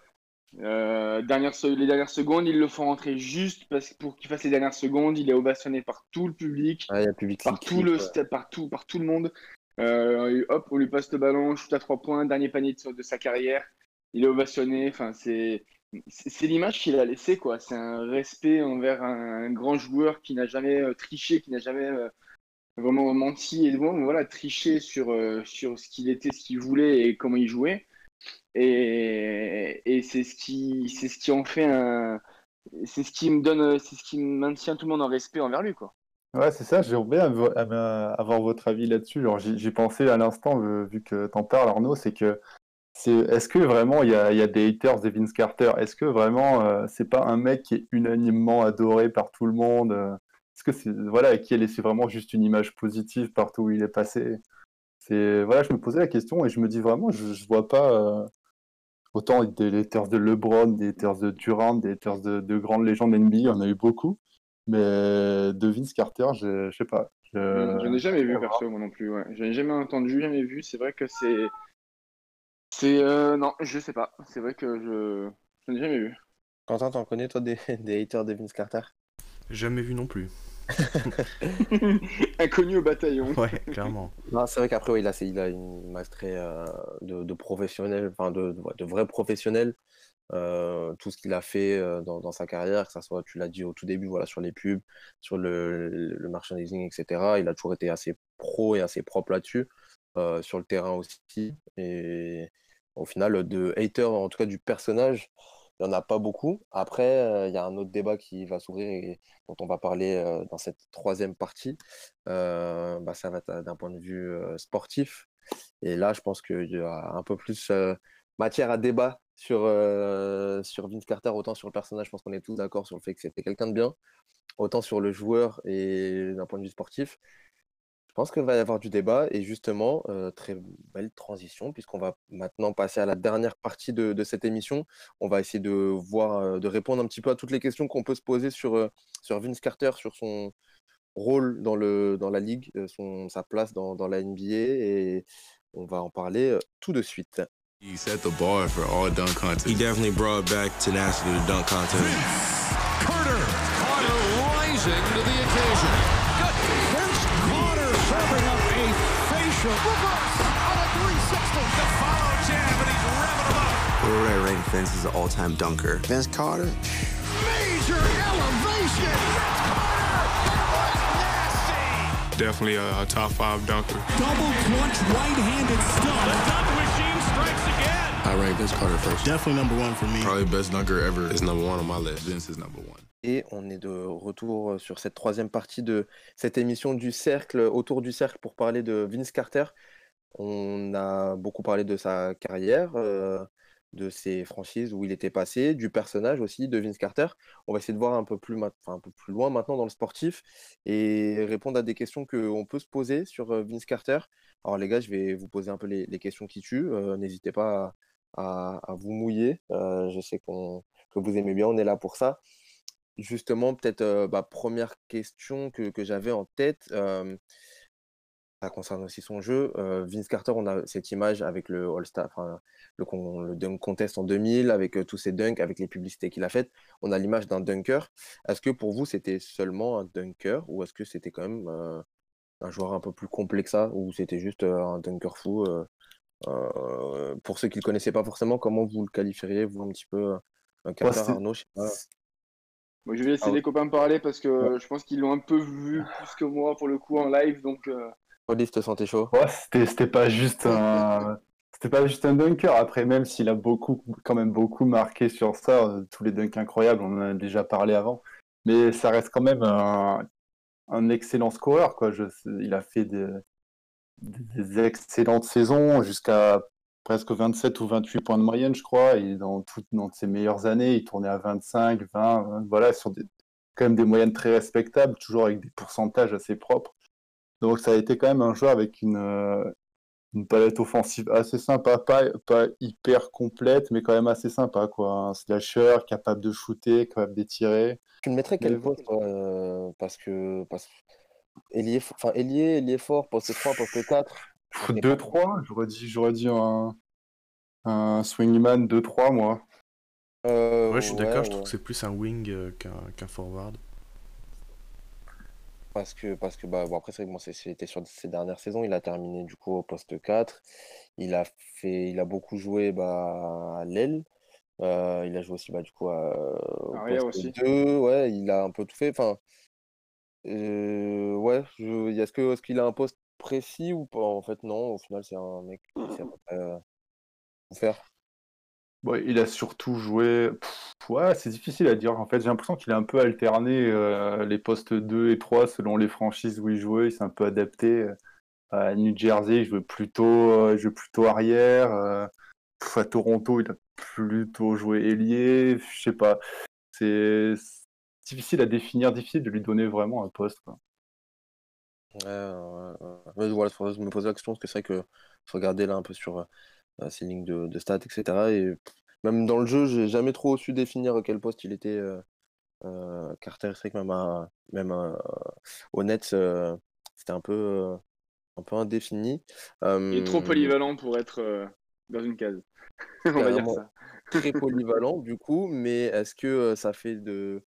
Euh, dernière les dernières secondes, ils le font rentrer juste parce pour qu'il fasse les dernières secondes, il est ovationné par tout le public, ouais, par tout le quoi. stade, par tout, par tout le monde. Euh, hop, on lui passe le ballon, shoot à trois points, dernier panier de, de sa carrière. Il est ovationné. Enfin, c'est c'est l'image qu'il a laissée, quoi. C'est un respect envers un, grand joueur qui n'a jamais euh, triché, qui n'a jamais euh, vraiment menti et bon, voilà, triché sur, euh, sur ce qu'il était, ce qu'il voulait et comment il jouait. Et, et c'est ce qui, c'est ce qui en fait un, c'est ce qui me donne, c'est ce qui maintient tout le monde en respect envers lui, quoi. Ouais, c'est ça, j'aimerais bien ama- avoir votre avis là-dessus. J'y pensais à l'instant, vu que t'en parles, Arnaud, c'est que c'est est-ce que vraiment il y a, il y a des haters de Vince Carter? Est-ce que vraiment euh, c'est pas un mec qui est unanimement adoré par tout le monde? euh, Est-ce que c'est voilà, qui a laissé vraiment juste une image positive partout où il est passé? C'est voilà, je me posais la question et je me dis vraiment, je, je vois pas euh, autant des haters de LeBron, des haters de Durant, des haters de, de grandes légendes NBA, il y en a eu beaucoup. Mais de Vince Carter, je, je sais pas. Je, Je, je n'ai jamais vu perso, moi non plus. Ouais. Je n'ai jamais entendu, jamais vu. C'est vrai que c'est C'est euh, non, je sais pas. C'est vrai que je je n'ai jamais vu. Quentin, t'en connais toi des, des haters de Vince Carter? Jamais vu non plus. Inconnu au bataillon. Ouais, clairement. Non, c'est vrai qu'après, oui, là, c'est- il a une masterie euh, de, de professionnel, enfin de, de, vrai professionnel. Euh, tout ce qu'il a fait euh, dans, dans sa carrière, que ça soit, tu l'as dit au tout début, voilà, sur les pubs, sur le, le merchandising, etc. Il a toujours été assez pro et assez propre là-dessus, euh, sur le terrain aussi. Et au final, de haters, en tout cas du personnage, il n'y en a pas beaucoup. Après, euh, il y a un autre débat qui va s'ouvrir et dont on va parler euh, dans cette troisième partie. Euh, bah, ça va être d'un point de vue sportif. Et là, je pense qu'il y a un peu plus matière à débat sur, sur Vince Carter, autant sur le personnage, je pense qu'on est tous d'accord sur le fait que c'était quelqu'un de bien, autant sur le joueur et d'un point de vue sportif. Je pense qu'il va y avoir du débat et justement, euh, très belle transition puisqu'on va maintenant passer à la dernière partie de, de cette émission. On va essayer de voir, euh, de répondre un petit peu à toutes les questions qu'on peut se poser sur, euh, sur Vince Carter, sur son rôle dans, le, dans la ligue, son, sa place dans, dans la NBA et on va en parler tout de suite. He set the bar for all dunk contests. He definitely brought back tenacity to dunk contest. Carter. Carter rising to the facial. Reverse on a 360. The follow jab, and he's revving him up. Where would I rank Vince as an all-time dunker? Vince Carter? Major elevation. Vince Carter! Definitely a, a top five dunker. Double clutch right-handed stump. The dunk machine strikes again. I rank Vince Carter first. Definitely number one for me. Probably best dunker ever is number one on my list. Vince is number one. Et on est de retour sur cette troisième partie de cette émission du cercle, autour du cercle pour parler de Vince Carter. On a beaucoup parlé de sa carrière, euh, de ses franchises où il était passé, du personnage aussi de Vince Carter. On va essayer de voir un peu plus, loin maintenant dans le sportif et répondre à des questions qu'on peut se poser sur euh, Vince Carter. Alors les gars, je vais vous poser un peu les, questions qui tuent. Euh, N'hésitez pas à, vous mouiller. Euh, je sais que vous aimez bien, on est là pour ça. Justement, peut-être euh, bah, première question que, que j'avais en tête, euh, ça concerne aussi son jeu. Euh, Vince Carter, on a cette image avec le All-Star, le, con- le Dunk Contest en 2000, avec tous ses dunks, avec les publicités qu'il a faites. On a l'image d'un dunker. Est-ce que pour vous, c'était seulement un dunker ou est-ce que c'était quand même un joueur un peu plus complet que ça ou c'était juste un dunker fou Pour ceux qui ne le connaissaient pas forcément, comment vous le qualifieriez, vous, un petit peu, Carter, c'est- Arnaud, je sais pas. Moi, je vais laisser Ah les copains parler parce que je pense qu'ils l'ont un peu vu plus que moi pour le coup en live. Donc, euh, Olive, te sentais chaud? Ouais, c'était c'était pas juste un c'était pas juste un dunker. Après, même s'il a beaucoup quand même beaucoup marqué sur ça, euh, tous les dunks incroyables, on en a déjà parlé avant. Mais ça reste quand même un, un excellent scoreur, quoi. Je, il a fait des, des excellentes saisons jusqu'à presque 27 ou 28 points de moyenne, je crois. Et dans toutes dans ses meilleures années, il tournait à 25, 20, 20, voilà, sur des, quand même des moyennes très respectables, toujours avec des pourcentages assez propres. Donc ça a été quand même un joueur avec une, euh, une palette offensive assez sympa, pas, pas hyper complète, mais quand même assez sympa, quoi. Un slasher capable de shooter, capable d'étirer. Tu le mettrais quel toi, euh, Parce que. Parce... Ailier, enfin, ailier, ailier fort, poste 3, poste 4. Pff, 2-3, j'aurais dit, j'aurais dit un, un swingman 2-3, moi. Euh, Ouais, je suis d'accord, je trouve que c'est plus un wing euh, qu'un qu'un forward. Parce que, parce que bah, bon, après, c'est vrai que moi, c'est- c'était sur ses dernières saisons. Il a terminé du coup au poste 4. Il a fait, il a beaucoup joué bah, à l'aile. Euh, il a joué aussi bah, du coup à, au poste aussi. 2. Ouais, il a un peu tout fait. Enfin, euh, ouais, je, est-ce que, est-ce qu'il a un poste précis ou pas? En fait, non. Au final, c'est un mec qui sait euh, faire. Ouais, il a surtout joué. Ouais, c'est difficile à dire. En fait, j'ai l'impression qu'il a un peu alterné les postes 2 et 3 selon les franchises où il jouait. Il s'est un peu adapté. À New Jersey, il jouait plutôt, plutôt arrière. à Toronto, il a plutôt joué ailier. Je sais pas. C'est difficile à définir, difficile de lui donner vraiment un poste. Ouais, ouais, voilà, je me posais la question, parce que c'est vrai que je regardais là un peu sur euh, ses lignes de, de stats, etc. Et même dans le jeu, j'ai jamais trop su définir à quel poste il était. euh, euh, Carter, c'est vrai que même, à- même euh, au euh, c'était un peu, un peu indéfini. il est trop polyvalent pour être dans une case. On va dire ça. très polyvalent du coup, mais est-ce que, ça fait de,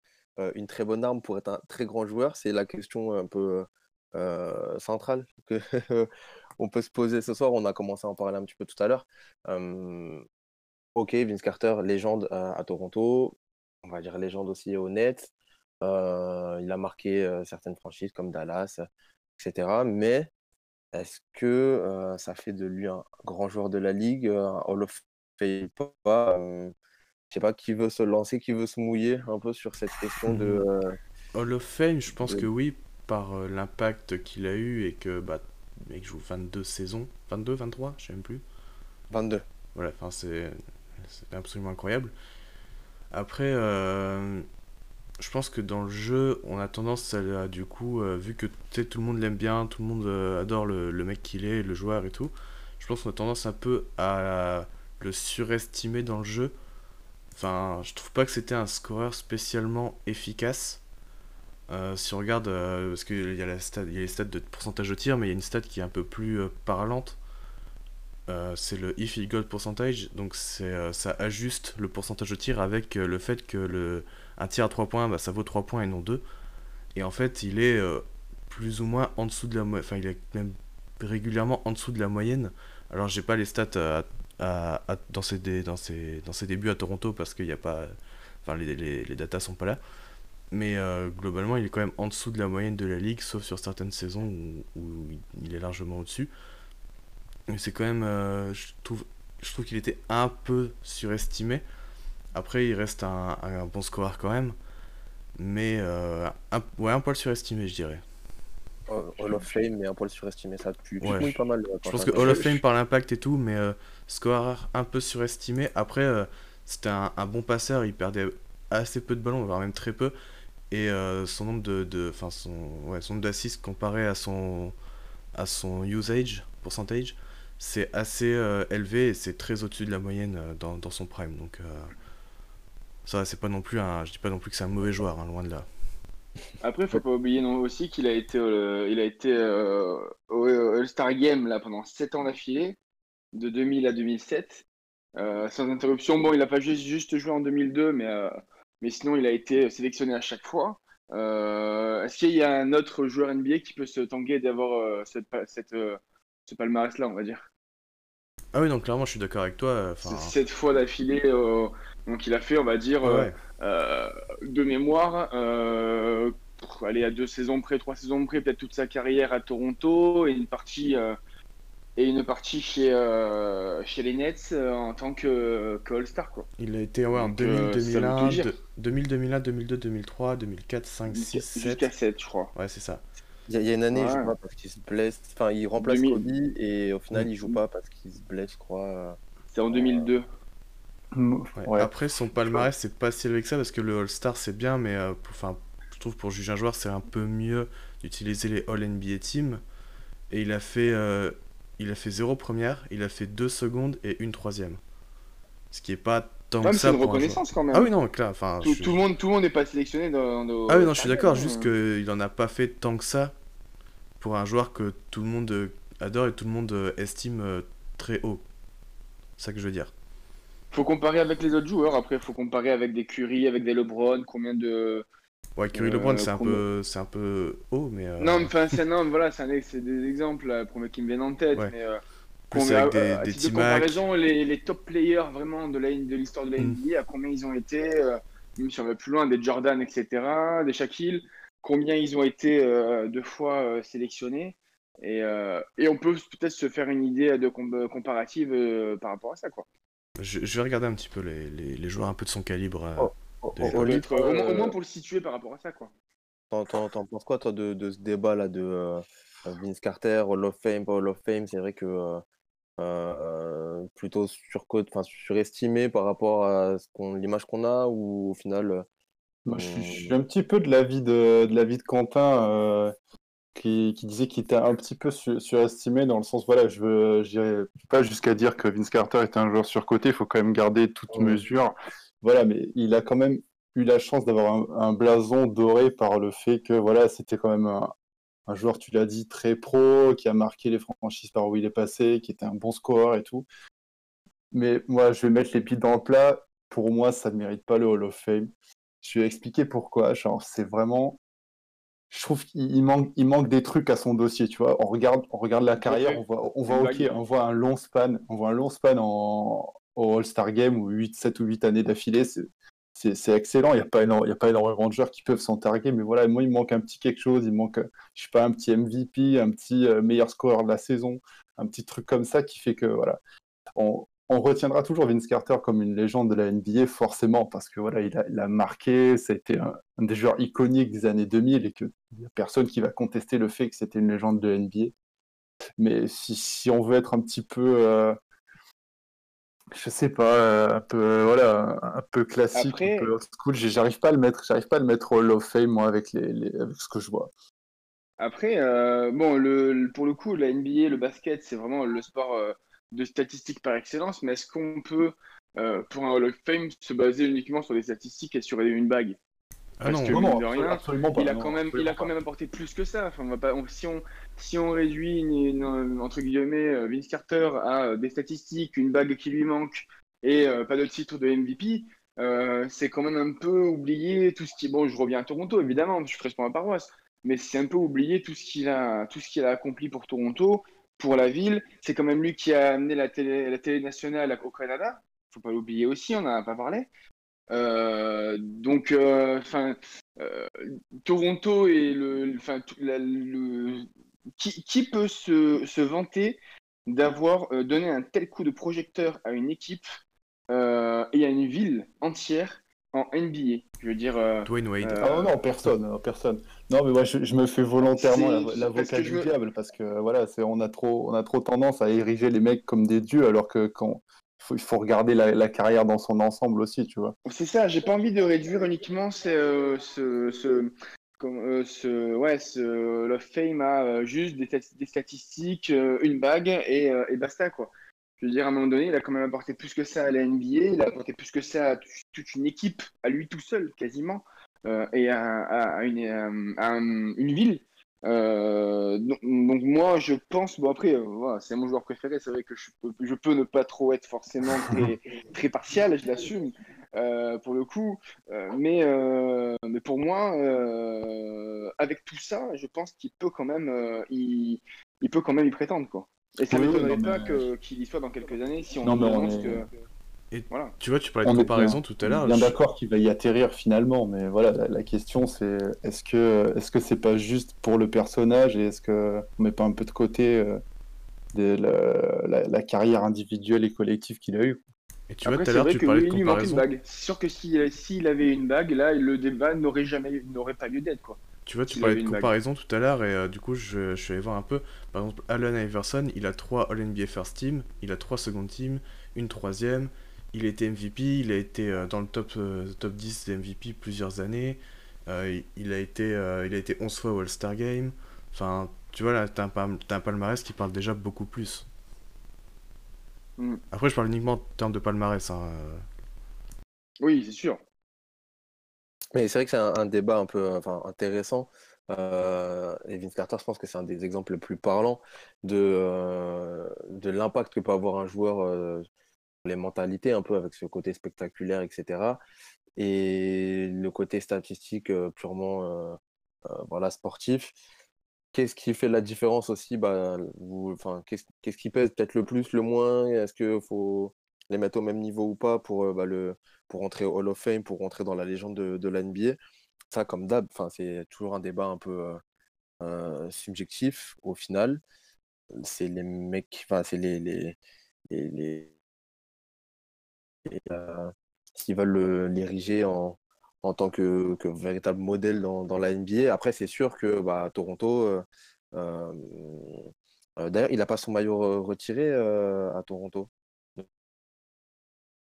une très bonne arme pour être un très grand joueur? C'est la question un peu, heu, centrale que on peut se poser ce soir. On a commencé à en parler un petit peu tout à l'heure. OK, Vince Carter, légende à à Toronto, on va dire légende aussi aux Nets. Heu, il a marqué, heu, certaines franchises comme Dallas, et cetera, mais est-ce que, ça fait de lui un grand joueur de la ligue, un Hall of Fame pas? Je sais pas qui veut se lancer, qui veut se mouiller un peu sur cette question de, heu, Hall of Fame, je pense de que oui, par euh, l'impact qu'il a eu et que bah, le mec joue 22 saisons, 22, 23, je sais même plus. 22. Voilà, enfin c'est c'est absolument incroyable. Après, euh, je pense que dans le jeu, on a tendance à, du coup, euh, vu que tout le monde l'aime bien, tout le monde euh, adore le, le mec qu'il est, le joueur et tout, je pense qu'on a tendance un peu à le surestimer dans le jeu. Enfin, je trouve pas que c'était un scoreur spécialement efficace. Euh, si on regarde, euh, parce qu'il y, a y a les stats de pourcentage de tir, mais il y a une stat qui est un peu plus euh, parlante. C'est le if field goal percentage, donc ça ajuste le pourcentage de tir avec le fait que le, un tir à 3 points, bah, ça vaut 3 points et non 2. Et en fait, il est plus ou moins en dessous de la moyenne, enfin il est même régulièrement en dessous de la moyenne. Alors j'ai pas les stats dans, ses, dans, dans débuts à Toronto parce qu'il n'y a pas, enfin les, les, les datas sont pas là. Mais euh, globalement, il est quand même en dessous de la moyenne de la ligue, sauf sur certaines saisons où, où il est largement au-dessus. Mais c'est quand même, euh, je trouve, je trouve qu'il était un peu surestimé. Après, il reste un, un bon scoreur quand même, mais euh, un, ouais, un poil surestimé, je dirais. Hall of Fame, mais un poil surestimé, ça te Ouais, je- pas mal. Je pense que Hall of Fame par l'impact et tout, mais euh, scoreur un peu surestimé. Après, euh, c'était un, un bon passeur, il perdait assez peu de ballons, voire même très peu. Et euh, son nombre de, de enfin son, ouais, son d'assists comparé à son, à son usage, pourcentage, c'est assez euh, élevé et c'est très au-dessus de la moyenne euh, dans, dans son prime. Donc ça, c'est pas non plus un, je dis pas non plus que c'est un mauvais joueur, hein, loin de là. Après, faut pas oublier non, aussi qu'il a été, il a été au All-Star Game là, pendant 7 ans d'affilée, de 2000 à 2007, euh, sans interruption. Bon, il a pas juste, juste joué en 2002, mais, mais sinon, il a été sélectionné à chaque fois. Euh, Est-ce qu'il y a un autre joueur NBA qui peut se tanguer d'avoir euh, cette, cette, euh, ce palmarès-là, on va dire? Ah oui, donc clairement, je suis d'accord avec toi. sept fois d'affilée. donc il a fait, on va dire, Ouais, de mémoire, allez, à deux saisons près, trois saisons près, peut-être toute sa carrière à Toronto et une partie, et une partie chez, euh, chez les Nets euh, en tant que, que All-Star, quoi. Il a été ouais, en Donc, 2000, euh, ça veut 2001, tout dire. de- 2000, 2001, 2002, 2003, 2004, 5, 6, 7. Jusqu'à 7, je crois. Ouais, c'est ça. Il y, a- il y a une année, il Ouais. joue pas parce qu'il se blesse. Enfin, il remplace 2000. Kobe et au final, il joue pas parce qu'il se blesse, je crois. C'est en 2002. Ouais. Ouais. Après, son palmarès, c'est pas si élevé que ça parce que le All-Star, c'est bien, mais euh, pour- enfin, je trouve pour juger un joueur, c'est un peu mieux d'utiliser les All-NBA Team. Et il a fait, euh, il a fait 0 première, il a fait 2 secondes et une troisième. Ce qui est pas tant que ça c'est une reconnaissance quand même. Ah oui, non, clair. Enfin, Tout, je suis- tout le monde, tout le monde n'est pas sélectionné dans, dans- Ah oui, non, je suis d'accord, euh, juste qu'il en a pas fait tant que ça pour un joueur que tout le monde adore et tout le monde euh, estime euh, très haut. C'est ça que je veux dire. Faut comparer avec les autres joueurs. Après, faut comparer avec des Curry, avec des LeBron. Combien de. Ouais, Curry Euh, LeBron, c'est un, peu, c'est un peu haut, mais. euh, Non, mais enfin, c'est voilà, c'est un- c'est des exemples, là, premiers qui me viennent en tête. Ouais. Mais, euh, Plus avec des- euh, à des titre de T-Mac. comparaison, les, les top players vraiment de l'histoire de la Mm. NBA, à combien ils ont été, euh, même si on va plus loin, des Jordan, etc., des Shaquille, combien ils ont été euh, deux fois euh, sélectionnés. Et, euh, et on peut peut-être se faire une idée de com- comparative euh, par rapport à ça, quoi. Je, je vais regarder un petit peu les, les, les joueurs un peu de son calibre. euh, Oh, Oli, Peut-être, euh, au, moins, au moins pour le situer par rapport à ça, quoi. T'en, t'en- t'en penses quoi, toi, de, de ce débat-là de euh, Vince Carter, Hall of Fame, pas Hall of Fame? C'est vrai que euh, euh, plutôt surcote, enfin, surestimé par rapport à ce qu'on, l'image qu'on a, ou au final, euh, Moi, je, suis- je suis un petit peu de l'avis de, de l'avis de Quentin euh, qui, qui disait qu'il était un petit peu su- surestimé dans le sens, voilà, je veux, pas jusqu'à dire que Vince Carter était un joueur surcoté, il faut quand même garder toute Ouais. mesure. Voilà, mais il a quand même eu la chance d'avoir un, un blason doré par le fait que, voilà, c'était quand même un, un joueur, tu l'as dit, très pro, qui a marqué les franchises par où il est passé, qui était un bon scoreur et tout. mais moi, je vais mettre les pieds dans le plat. Pour moi, ça ne mérite pas le Hall of Fame. Je vais expliquer pourquoi. Genre, c'est vraiment. Je trouve qu'il manque, il manque des trucs à son dossier, tu vois. On regarde, on regarde la carrière, on voit, on voit, ok, on voit un long span, on voit un long span en, au All-Star Game ou 8, 7 ou 8 années d'affilée. C'est, excellent. Il n'y a, pas énormément de joueurs qui peuvent s'en targuer, mais voilà, moi, il manque un petit quelque chose. Il manque, je sais pas, un petit MVP, un petit euh, meilleur scoreur de la saison, un petit truc comme ça qui fait que, voilà. On, retiendra toujours Vince Carter comme une légende de la NBA, forcément, parce que voilà, il a, marqué, ça a été un, des joueurs iconiques des années 2000 et qu'il n'y a personne qui va contester le fait que c'était une légende de la NBA. Mais si, si on veut être un petit peu, euh, je sais pas, euh, un peu, voilà, un peu classique, Après- un peu old school, j'arrive pas à le mettre, j'arrive pas à le mettre au Hall of Fame, moi, avec, les, les- avec ce que je vois. Après, euh, bon, le, le- pour le coup, la NBA, le basket, c'est vraiment le sport euh, de statistiques par excellence, mais est-ce qu'on peut, euh, pour un Hall of Fame, se baser uniquement sur les statistiques et sur une bague? Ah Parce non, que, Non, non, rien, absolument pas. il a quand même, il a quand même apporté plus que ça. Enfin, on va pas, on- si on, si on réduit une- une- entre guillemets euh, Vince Carter à euh, des statistiques, une bague qui lui manque et euh, pas de titre de MVP, euh, c'est quand même un peu oublié tout ce qui. Bon, je reviens à Toronto évidemment, je prêche pour ma paroisse, mais c'est un peu oublié tout ce qu'il a, tout ce qu'il a accompli pour Toronto, pour la ville. C'est quand même lui qui a amené la télé, la télé nationale au Canada. Faut pas l'oublier aussi, on n'en a pas parlé. Euh, donc, euh, enfin, euh, Toronto et le, enfin, le, qui, qui peut se, se vanter d'avoir euh, donné un tel coup de projecteur à une équipe euh, et à une ville entière en NBA? Je veux dire, euh, Dwayne Wade. euh, Ah non, non, personne, non, personne. Non, mais moi, je, je me fais volontairement l'avocat du diable parce que voilà, c'est on a trop, on a trop tendance à ériger les mecs comme des dieux alors que quand il faut regarder la, carrière dans son ensemble aussi, tu vois. C'est ça, j'ai pas envie de réduire uniquement ce, ce, ce, euh, ouais, ce of Fame à euh, juste des, stat- des statistiques, euh, une bague et, et basta, quoi. Je veux dire, à un moment donné, il a quand même apporté plus que ça à la NBA, il a apporté plus que ça à toute une équipe, à lui tout seul, quasiment, et à, une, à un- une ville. Euh, donc, donc moi, je pense, bon après, euh, voilà, c'est mon joueur préféré, c'est vrai que je peux, je peux ne pas trop être forcément très, très partial, je l'assume, euh, pour le coup, mais, mais pour moi, avec tout ça, je pense qu'il peut quand même, il, il peut quand même y prétendre, quoi. Et ça Oui, ne m'étonnerait non, pas mais- qu'il y soit dans quelques années si on Non, annonce est- que... Et Voilà. tu vois, tu parlais de On est comparaison bien- tout à l'heure. Bien je- d'accord qu'il va y atterrir finalement, mais voilà, la, la question c'est est-ce que est-ce que c'est pas juste pour le personnage et est-ce que on met pas un peu de côté euh, de la, la- la carrière individuelle et collective qu'il a eue? Et tu vois, Après, tout à c'est l'heure, tu que parlais oui, de il lui manque une comparaison. bague. C'est sûr que s'il avait une bague, là, le débat n'aurait jamais, n'aurait pas lieu d'être, quoi. Tu vois, tu parlais de bague. comparaison tout à l'heure et euh, du coup, je, je suis allé voir un peu. Par exemple, Allen Iverson, il a 3 All-NBA First Team, il a 3 Second Team, une troisième. Il été MVP, il a été euh, dans le top, euh, top 10 des MVP plusieurs années. Euh, il, il a été, euh, il a été 11 fois au All-Star Game. Enfin, tu vois, là, t'as un, pal- t'as un palmarès qui parle déjà beaucoup plus. Mm. Après, je parle uniquement en termes de palmarès. hein. Oui, c'est sûr. Mais c'est vrai que c'est un, un débat un peu enfin, intéressant. Euh, et Vince Carter, je pense que c'est un des exemples les plus parlants de, euh, de l'impact que peut avoir un joueur euh, les mentalités, un peu avec ce côté spectaculaire, etc. Et le côté statistique euh, purement euh, euh, voilà, sportif. Qu'est-ce qui fait la différence aussi bah, qu'est-ce, qui pèse peut-être le plus, le moins? Est-ce qu'il faut les mettre au même niveau ou pas pour, bah, le, pour rentrer au Hall of Fame, pour rentrer dans la légende de, de la NBA? Ça, comme d'hab, c'est toujours un débat un peu subjectif au final. C'est les mecs, enfin, c'est les, les- euh, qui veulent le- l'ériger en, en tant que, que véritable modèle dans, dans la NBA. Après, c'est sûr que bah, Toronto, euh, euh, d'ailleurs, il n'a pas son maillot re- retiré euh, à Toronto.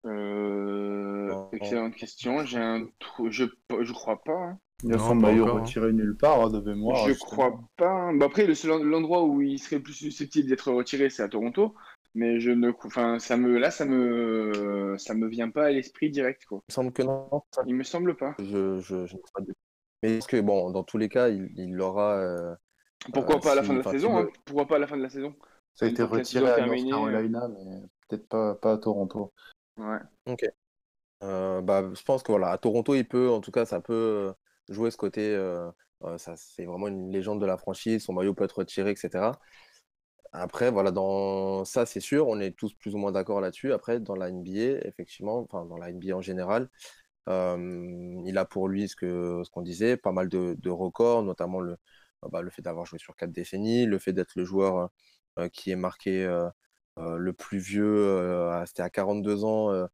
Euh, excellente question. J'ai un trou, je, je crois pas. hein. Il a Non, son maillot encore, hein. retiré nulle part hein, de mémoire. Je justement. crois pas. Bah après, le seul l'endroit où il serait plus susceptible d'être retiré, c'est à Toronto. Mais je ne, enfin, ça me, là, ça me, ça me vient pas à l'esprit direct, quoi. Il me semble que non. ça- Il me semble pas. Je, je, je ne sais pas du- Mais parce que, bon, dans tous les cas, il, il l'aura. euh, Pourquoi euh, pas à la fin de la saison, hein Pourquoi pas à la fin de la saison Ça a été retiré à North Carolina, mais peut-être pas, pas à Toronto. Ouais. Ok. Euh, bah, je pense que voilà, à Toronto, il peut, en tout cas, ça peut jouer ce côté. ça, c'est vraiment une légende de la franchise. Son maillot peut être retiré, etc. Après, voilà, dans ça, c'est sûr, on est tous plus ou moins d'accord là-dessus. Après, dans la NBA, effectivement, enfin, dans la NBA en général, il a pour lui ce que, ce qu'on disait, pas mal de, records, notamment le, bah, le fait d'avoir joué sur quatre décennies, le fait d'être le joueur qui est marqué le plus vieux, c'était à 42 ans,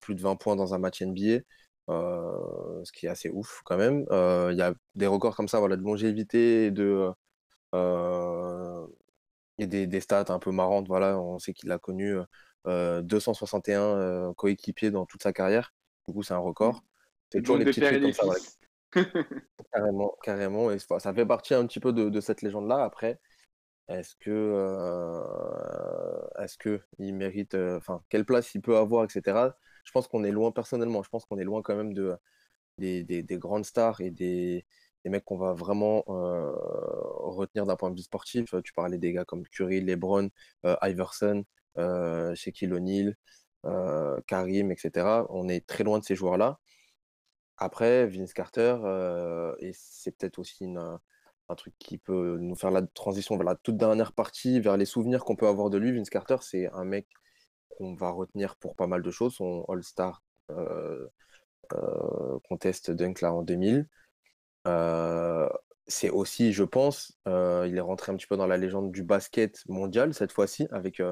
plus de 20 points dans un match NBA, ce qui est assez ouf quand même. Il y a des records comme ça, voilà, de longévité et de, et des, des stats un peu marrantes. Voilà, on sait qu'il a connu euh, 261 euh, coéquipiers dans toute sa carrière. Du coup, c'est un record. C'est toujours les petits trucs comme ça, voilà. Carrément, carrément. Et ça fait partie un petit peu de, de cette légende-là. Après, est-ce que, euh, est-ce que il mérite, euh, enfin, quelle place il peut avoir, etc. Je pense qu'on est loin, personnellement, je pense qu'on est loin quand même de, des, des- des grandes stars et des, des mecs qu'on va vraiment retenir d'un point de vue sportif. Tu parlais des gars comme Curry, LeBron, Iverson, euh, Shaquille O'Neal, Karim, etc. On est très loin de ces joueurs-là. Après, Vince Carter, et c'est peut-être aussi un truc qui peut nous faire la transition vers la toute dernière partie, vers les souvenirs qu'on peut avoir de lui. Vince Carter, c'est un mec qu'on va retenir pour pas mal de choses, son All-Star Contest Dunk là en 2000. C'est aussi, je pense, il est rentré un petit peu dans la légende du basket mondial cette fois-ci, avec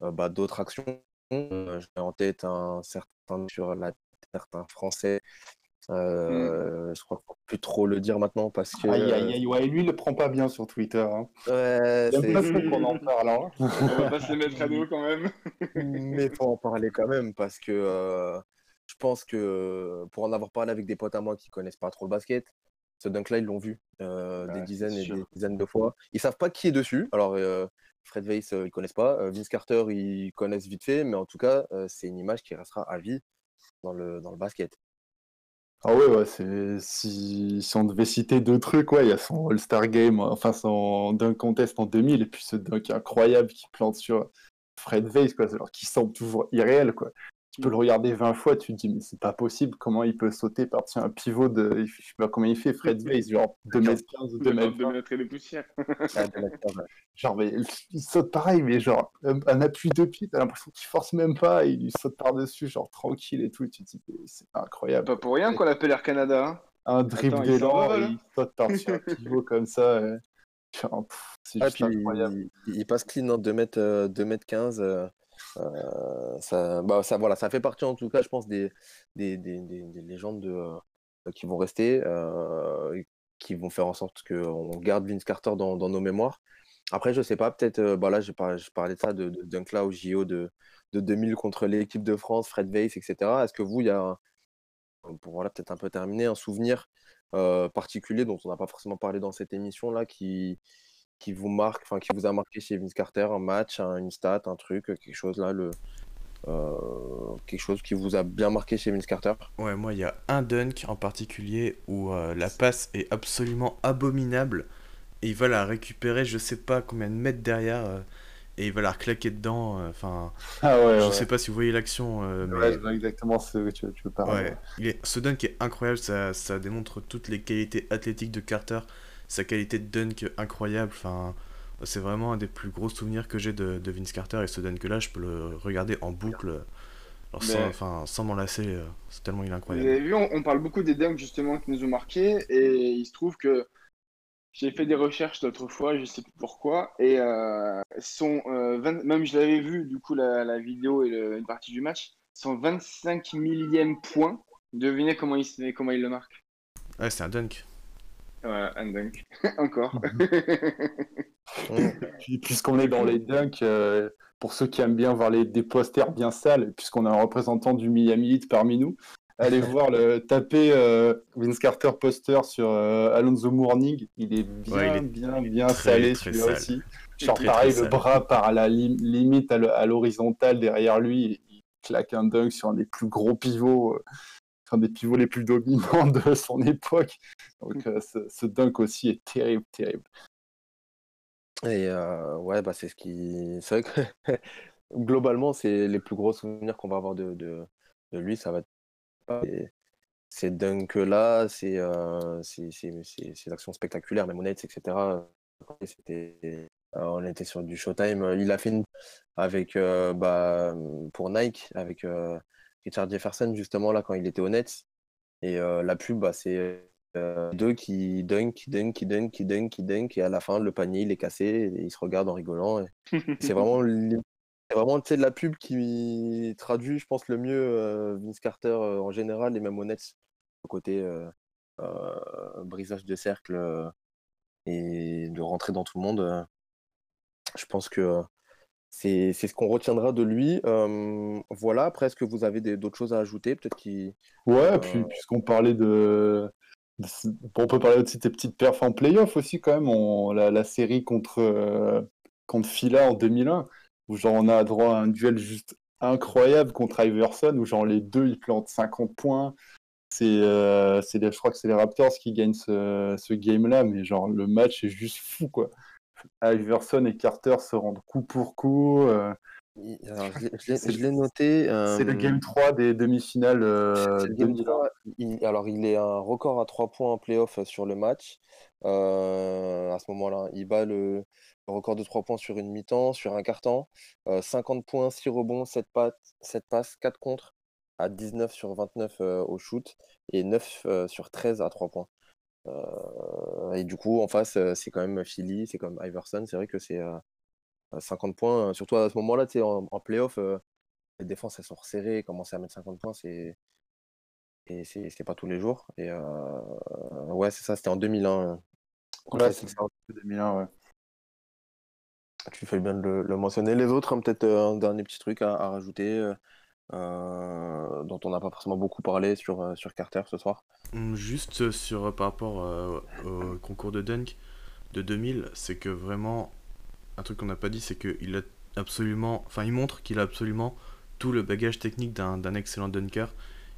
bah, d'autres actions. J'ai en tête un certain sur la certain français. Euh, Je crois qu'il faut plus trop le dire maintenant parce que. Aïe, aïe, aïe, ouais, lui, il le prend pas bien sur Twitter. Hein. Ouais, c'est- pas trop qu'on en parle. Hein. On va pas se les mettre à dos quand même. Mais faut en parler quand même parce que euh, je pense que pour en avoir parlé avec des potes à moi qui connaissent pas trop le basket, ce dunk-là, ils l'ont vu euh, des Ouais, dizaines et des dizaines de fois. Ils savent pas qui est dessus. Alors, euh, Fred Weiss, euh, ils connaissent pas. Vince Carter, ils connaissent vite fait. Mais en tout cas, c'est une image qui restera à vie dans le, dans le basket. Ah ouais, ouais, c'est si, si on devait citer deux trucs, ouais, il y a son All-Star Game, enfin son dunk contest en 2000, et puis ce dunk incroyable qui plante sur Fred Weiss, quoi, alors qui semble toujours irréel, quoi. Tu peux le regarder 20 fois, tu te dis, mais c'est pas possible, comment il peut sauter par-dessus un pivot de, je sais pas comment il fait, Fred Weiss, genre 2m15 ou 2m20, Deux mètres et des poussières. Ah, genre, mais il saute pareil, mais genre, un, un appui de pied, t'as l'impression qu'il force même pas, et il lui saute par-dessus, genre tranquille et tout, et tu te dis, mais c'est incroyable. Pas pour rien qu'on l'appelle Air Canada. hein. un dribble d'élan et il saute par-dessus un pivot comme ça. genre, pff, Ah, puis incroyable. il, il passe clean, hein, 2 mètres, euh, 2 mètres 15. euh, ça, bah, ça, voilà, ça fait partie en tout cas, je pense, des, des, des, des- des légendes de, euh, qui vont rester, euh, qui vont faire en sorte qu'on garde Vince Carter dans, nos mémoires. Après, je sais pas, peut-être, bah là, je parlais de ça, de, de Dunk là au JO de, de 2000 contre l'équipe de France, Fred Weiss, etc. Est-ce que vous, il y a, pour voilà, peut-être un peu terminer, un souvenir particulier dont on n'a pas forcément parlé dans cette émission-là qui, qui vous marque, enfin qui vous a marqué chez Vince Carter, un match, un- une stat, un truc, quelque chose là, le, euh, quelque chose qui vous a bien marqué chez Vince Carter? Ouais, moi, il y a un dunk en particulier où euh, la passe est absolument abominable et il va la récupérer, je sais pas combien de mètres derrière, euh, et il va la reclaquer dedans. euh, Enfin, Ah ouais, je ouais. sais pas si vous voyez l'action, euh, mais Ouais, je vois exactement ce que tu, tu veux parler. ouais, il est... ce dunk est incroyable. Ça, ça démontre toutes les qualités athlétiques de Carter, sa qualité de dunk incroyable. Enfin, c'est vraiment un des plus gros souvenirs que j'ai de, de Vince Carter et ce dunk-là, je peux le regarder en boucle. Alors, sans, enfin, sans m'en lasser, euh, c'est tellement il est Vous incroyable. avez vu, on, on parle beaucoup des dunks justement qui nous ont marqués et il se trouve que j'ai fait des recherches l'autre fois, je sais plus pourquoi, et euh, son, euh, 20 même je l'avais vu du coup la, la vidéo et le- une partie du match, son 25 millième point, devinez comment il, comment il le marque. Ouais, c'est un dunk. Voilà, un dunk. Encore. Puis, puisqu'on est dans les dunks, euh, pour ceux qui aiment bien voir les, des posters bien sales, puisqu'on a un représentant du Miami Heat parmi nous, allez voir le taper euh, Vince Carter poster sur euh, Alonso Morning. Il est bien, Ouais, il est bien, bien très, salé celui-là sale. aussi. Genre très, pareil, très le sale. bras par à la lim- limite à le- à l'horizontale derrière lui, il claque un dunk sur un des plus gros pivots, euh, un des pivots les plus dominants de son époque. Donc euh, ce, ce dunk aussi est terrible, terrible. Et euh, ouais, bah c'est ce qui. C'est vrai que globalement, c'est les plus gros souvenirs qu'on va avoir de, de, de lui. Ça va être ces- ces dunks-là, ces, euh, ces, ces- ces- ces actions spectaculaires, même honnêtes, etc. C'était, euh, on était sur du Showtime. Il a fait une avec, euh, bah, pour Nike, avec euh, Richard Jefferson, justement, là, quand il était honnête. Et euh, la pub, bah, c'est euh, deux qui dunk, qui dunk, qui dunk, qui dunk, qui dunk, et à la fin, le panier, il est cassé, et ils se regardent en rigolant. C'est vraiment, vraiment tu sais, de la pub qui traduit, je pense, le mieux euh, Vince Carter en général, et même au Nets, le côté brisage de cercle et de rentrer dans tout le monde. je pense que c'est c'est ce qu'on retiendra de lui. Euh, voilà, après, est-ce que vous avez d'autres choses à ajouter? Peut-être qui. Ouais, puis puisqu'on parlait de... On peut parler aussi de tes petites perfs en playoff aussi quand même, on- la, la série contre, euh, contre Fila en 2001, où genre on a droit à un duel juste incroyable contre Iverson, où genre les deux ils plantent 50 points. C'est, euh, je crois que c'est les Raptors qui gagnent ce, ce game-là, mais genre le match est juste fou quoi. Iverson et Carter se rendent coup pour coup. euh, Alors, je l'ai- je l'ai- c'est- noté. Le euh, game 3 des demi-finales euh, C'est le game 2001. 3. Il- alors, il est un record à 3 points en playoff euh, sur le match. Euh, à ce moment-là, il bat le, le record de 3 points sur une mi-temps, sur un quart-temps. Euh, 50 points, 6 rebonds, 7, pattes, 7 passes, 4 contre à 19 sur 29 euh, au shoot et 9 euh, sur 13 à 3 points. Euh, et du coup, en face, euh, c'est quand même Philly, c'est comme Iverson. C'est vrai que c'est euh, 50 points, euh, surtout à ce moment-là, tu sais, en, en playoff, les défenses elles sont resserrées, commencer à mettre 50 points, c'est et c'est pas tous les jours. Et ouais, c'est ça, c'était en 2001. Ouais, c'est ça. 2001, ouais. Tu fais bien de le, le mentionner. Les autres, hein, peut-être un dernier petit truc à, à rajouter euh, dont on n'a pas forcément beaucoup parlé sur, euh, sur Carter ce soir. Hum, Juste sur, euh, par rapport au concours de dunk de 2000, c'est que vraiment, un truc qu'on n'a pas dit, c'est qu'il a absolument, enfin il montre qu'il a absolument tout le bagage technique d'un excellent dunker.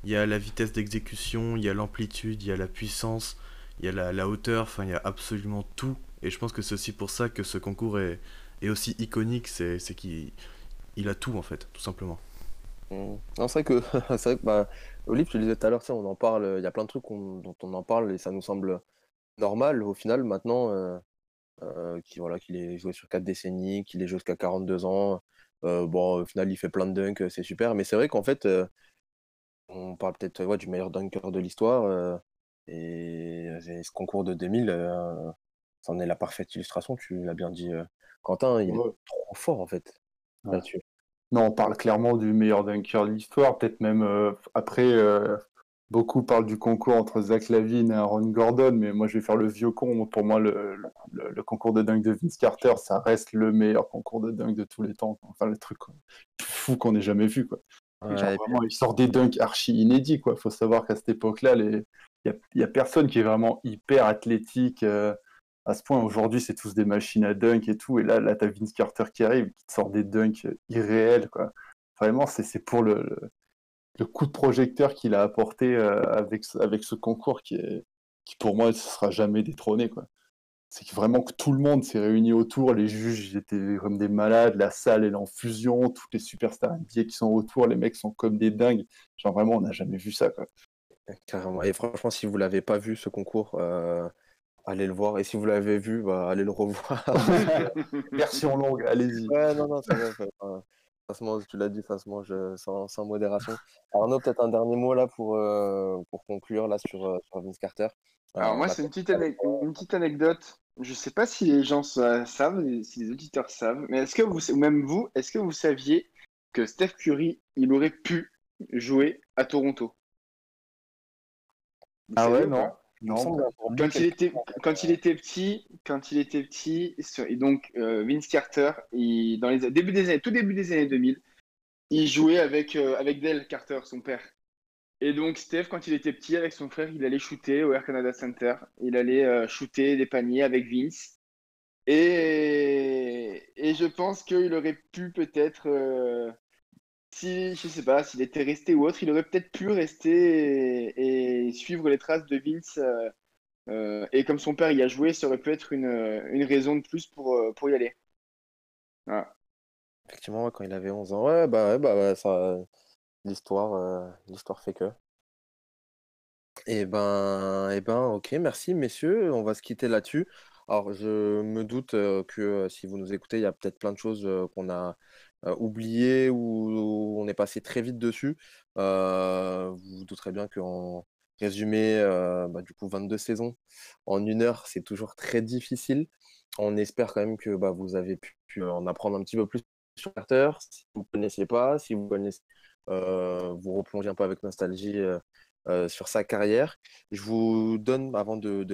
Il y a la vitesse d'exécution, il y a l'amplitude, il y a la puissance, il y a la, hauteur, enfin il y a absolument tout. Et je pense que c'est aussi pour ça que ce concours est, est aussi iconique, c'est qu'il il a tout en fait, tout simplement. Mm. Non, c'est vrai que, c'est vrai que bah, Olive, te le disais tout à l'heure, tu sais, on en parle, il y a plein de trucs dont on en parle et ça nous semble normal. Au final, maintenant, euh, euh, qu'il voilà, qu'il ait joué sur 4 décennies, qu'il ait joué jusqu'à 42 ans, euh, bon, au final, il fait plein de dunks, c'est super. Mais c'est vrai qu'en fait, euh, on parle peut-être ouais, du meilleur dunker de l'histoire euh, et, et ce concours de 2000, euh, c'en est la parfaite illustration, tu l'as bien dit, euh, Quentin, il Ouais. est trop fort en fait là-dessus. Non, on parle clairement du meilleur dunker de l'histoire. Peut-être même euh, après, euh, beaucoup parlent du concours entre Zach Lavine et Aaron Gordon, mais moi je vais faire le vieux con. Pour moi, le, le- le concours de dunk de Vince Carter, ça reste le meilleur concours de dunk de tous les temps. Enfin, le truc quoi, fou qu'on ait jamais vu. Quoi. Ouais, genre, vraiment, il sort des dunks archi inédits. Il faut savoir qu'à cette époque-là, les... il n'y a, personne qui est vraiment hyper athlétique. euh, à ce point, aujourd'hui, c'est tous des machines à dunk et tout. Et là, là tu as Vince Carter qui arrive, qui te sort des dunks irréels. Vraiment, c'est pour le, coup de projecteur qu'il a apporté euh, avec, avec ce concours qui, est, qui, pour moi, ne sera jamais détrôné. C'est vraiment que tout le monde s'est réuni autour. Les juges étaient comme des malades. La salle, est en fusion. Toutes les superstars NBA qui sont autour, les mecs sont comme des dingues. Genre, vraiment, on n'a jamais vu ça. Carrément. Et franchement, si vous l'avez pas vu ce concours, euh, allez le voir. Et si vous l'avez vu, bah, allez le revoir. Version longue, allez-y. Ouais, non, non, c'est vrai. ça, enfin, ça se mange, tu l'as dit, ça se mange sans, sans modération. Arnaud, peut-être un dernier mot là pour, euh, pour conclure là sur, euh, sur Vince Carter. Alors Euh, moi, bah, c'est une petite, ane- une petite anecdote. Je sais pas si les gens sa- savent, si les auditeurs savent, mais est-ce que vous, ou même vous, est-ce que vous saviez que Steph Curry, il aurait pu jouer à Toronto? Vous Ah ouais, ou non. Non. semble Quand il était, quand il était petit, quand il était petit, et donc euh, Vince Carter, il- dans les début des années, tout début des années 2000, il jouait avec euh, avec Dale Carter, son père. Et donc Steph, quand il était petit, avec son frère, il allait shooter au Air Canada Center. Il allait euh, shooter des paniers avec Vince. Et, et je pense qu'il aurait pu peut-être, euh, si je sais pas, s'il était resté ou autre, il aurait peut-être pu rester et, suivre les traces de Vince. euh, euh, et comme son père y a joué, ça aurait pu être une, une raison de plus pour, euh, pour y aller. Effectivement, quand il avait 11 ans. Ouais, bah, ouais, bah, ça, l'histoire, l'histoire fait que. Et ben, et ben, ok, merci messieurs, on va se quitter là-dessus. Alors, je me doute que si vous nous écoutez, il y a peut-être plein de choses qu'on a euh, oubliées ou on est passé très vite dessus. Euh, vous vous douterez bien qu'en résumé, euh, bah, du coup, 22 saisons en une heure, c'est toujours très difficile. On espère quand même que bah, vous avez pu, en apprendre un petit peu plus sur Carter. Si vous ne connaissiez pas, si vous vous replongez un peu avec nostalgie sur sa carrière. Je vous donne, avant de,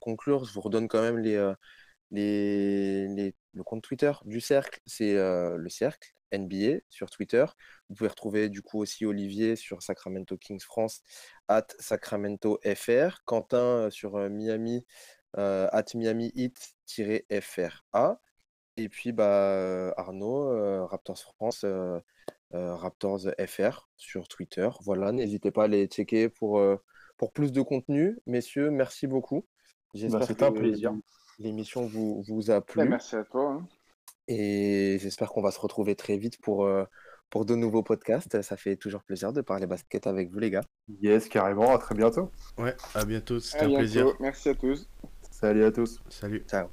conclure, je vous redonne quand même les, les, les- le compte Twitter du Cercle. C'est euh, le Cercle NBA sur Twitter. Vous pouvez retrouver du coup aussi Olivier sur Sacramento Kings France, at Sacramento FR. Quentin euh, sur euh, Miami, at Miami Heat-FRA. Et puis bah, Arnaud, Raptors France, Raptors FR sur Twitter. Voilà, n'hésitez pas à les checker pour, pour plus de contenu. Messieurs, merci beaucoup. J'espère Bah, c'était un que plaisir. L'émission vous, vous a Ouais, plu. merci à toi. hein. Et j'espère qu'on va se retrouver très vite pour, euh, pour de nouveaux podcasts. Ça fait toujours plaisir de parler basket avec vous, les gars. Yes, carrément, à très bientôt. Ouais, à bientôt, c'était un bientôt. plaisir. Merci à tous. Salut à tous. Salut. Ciao.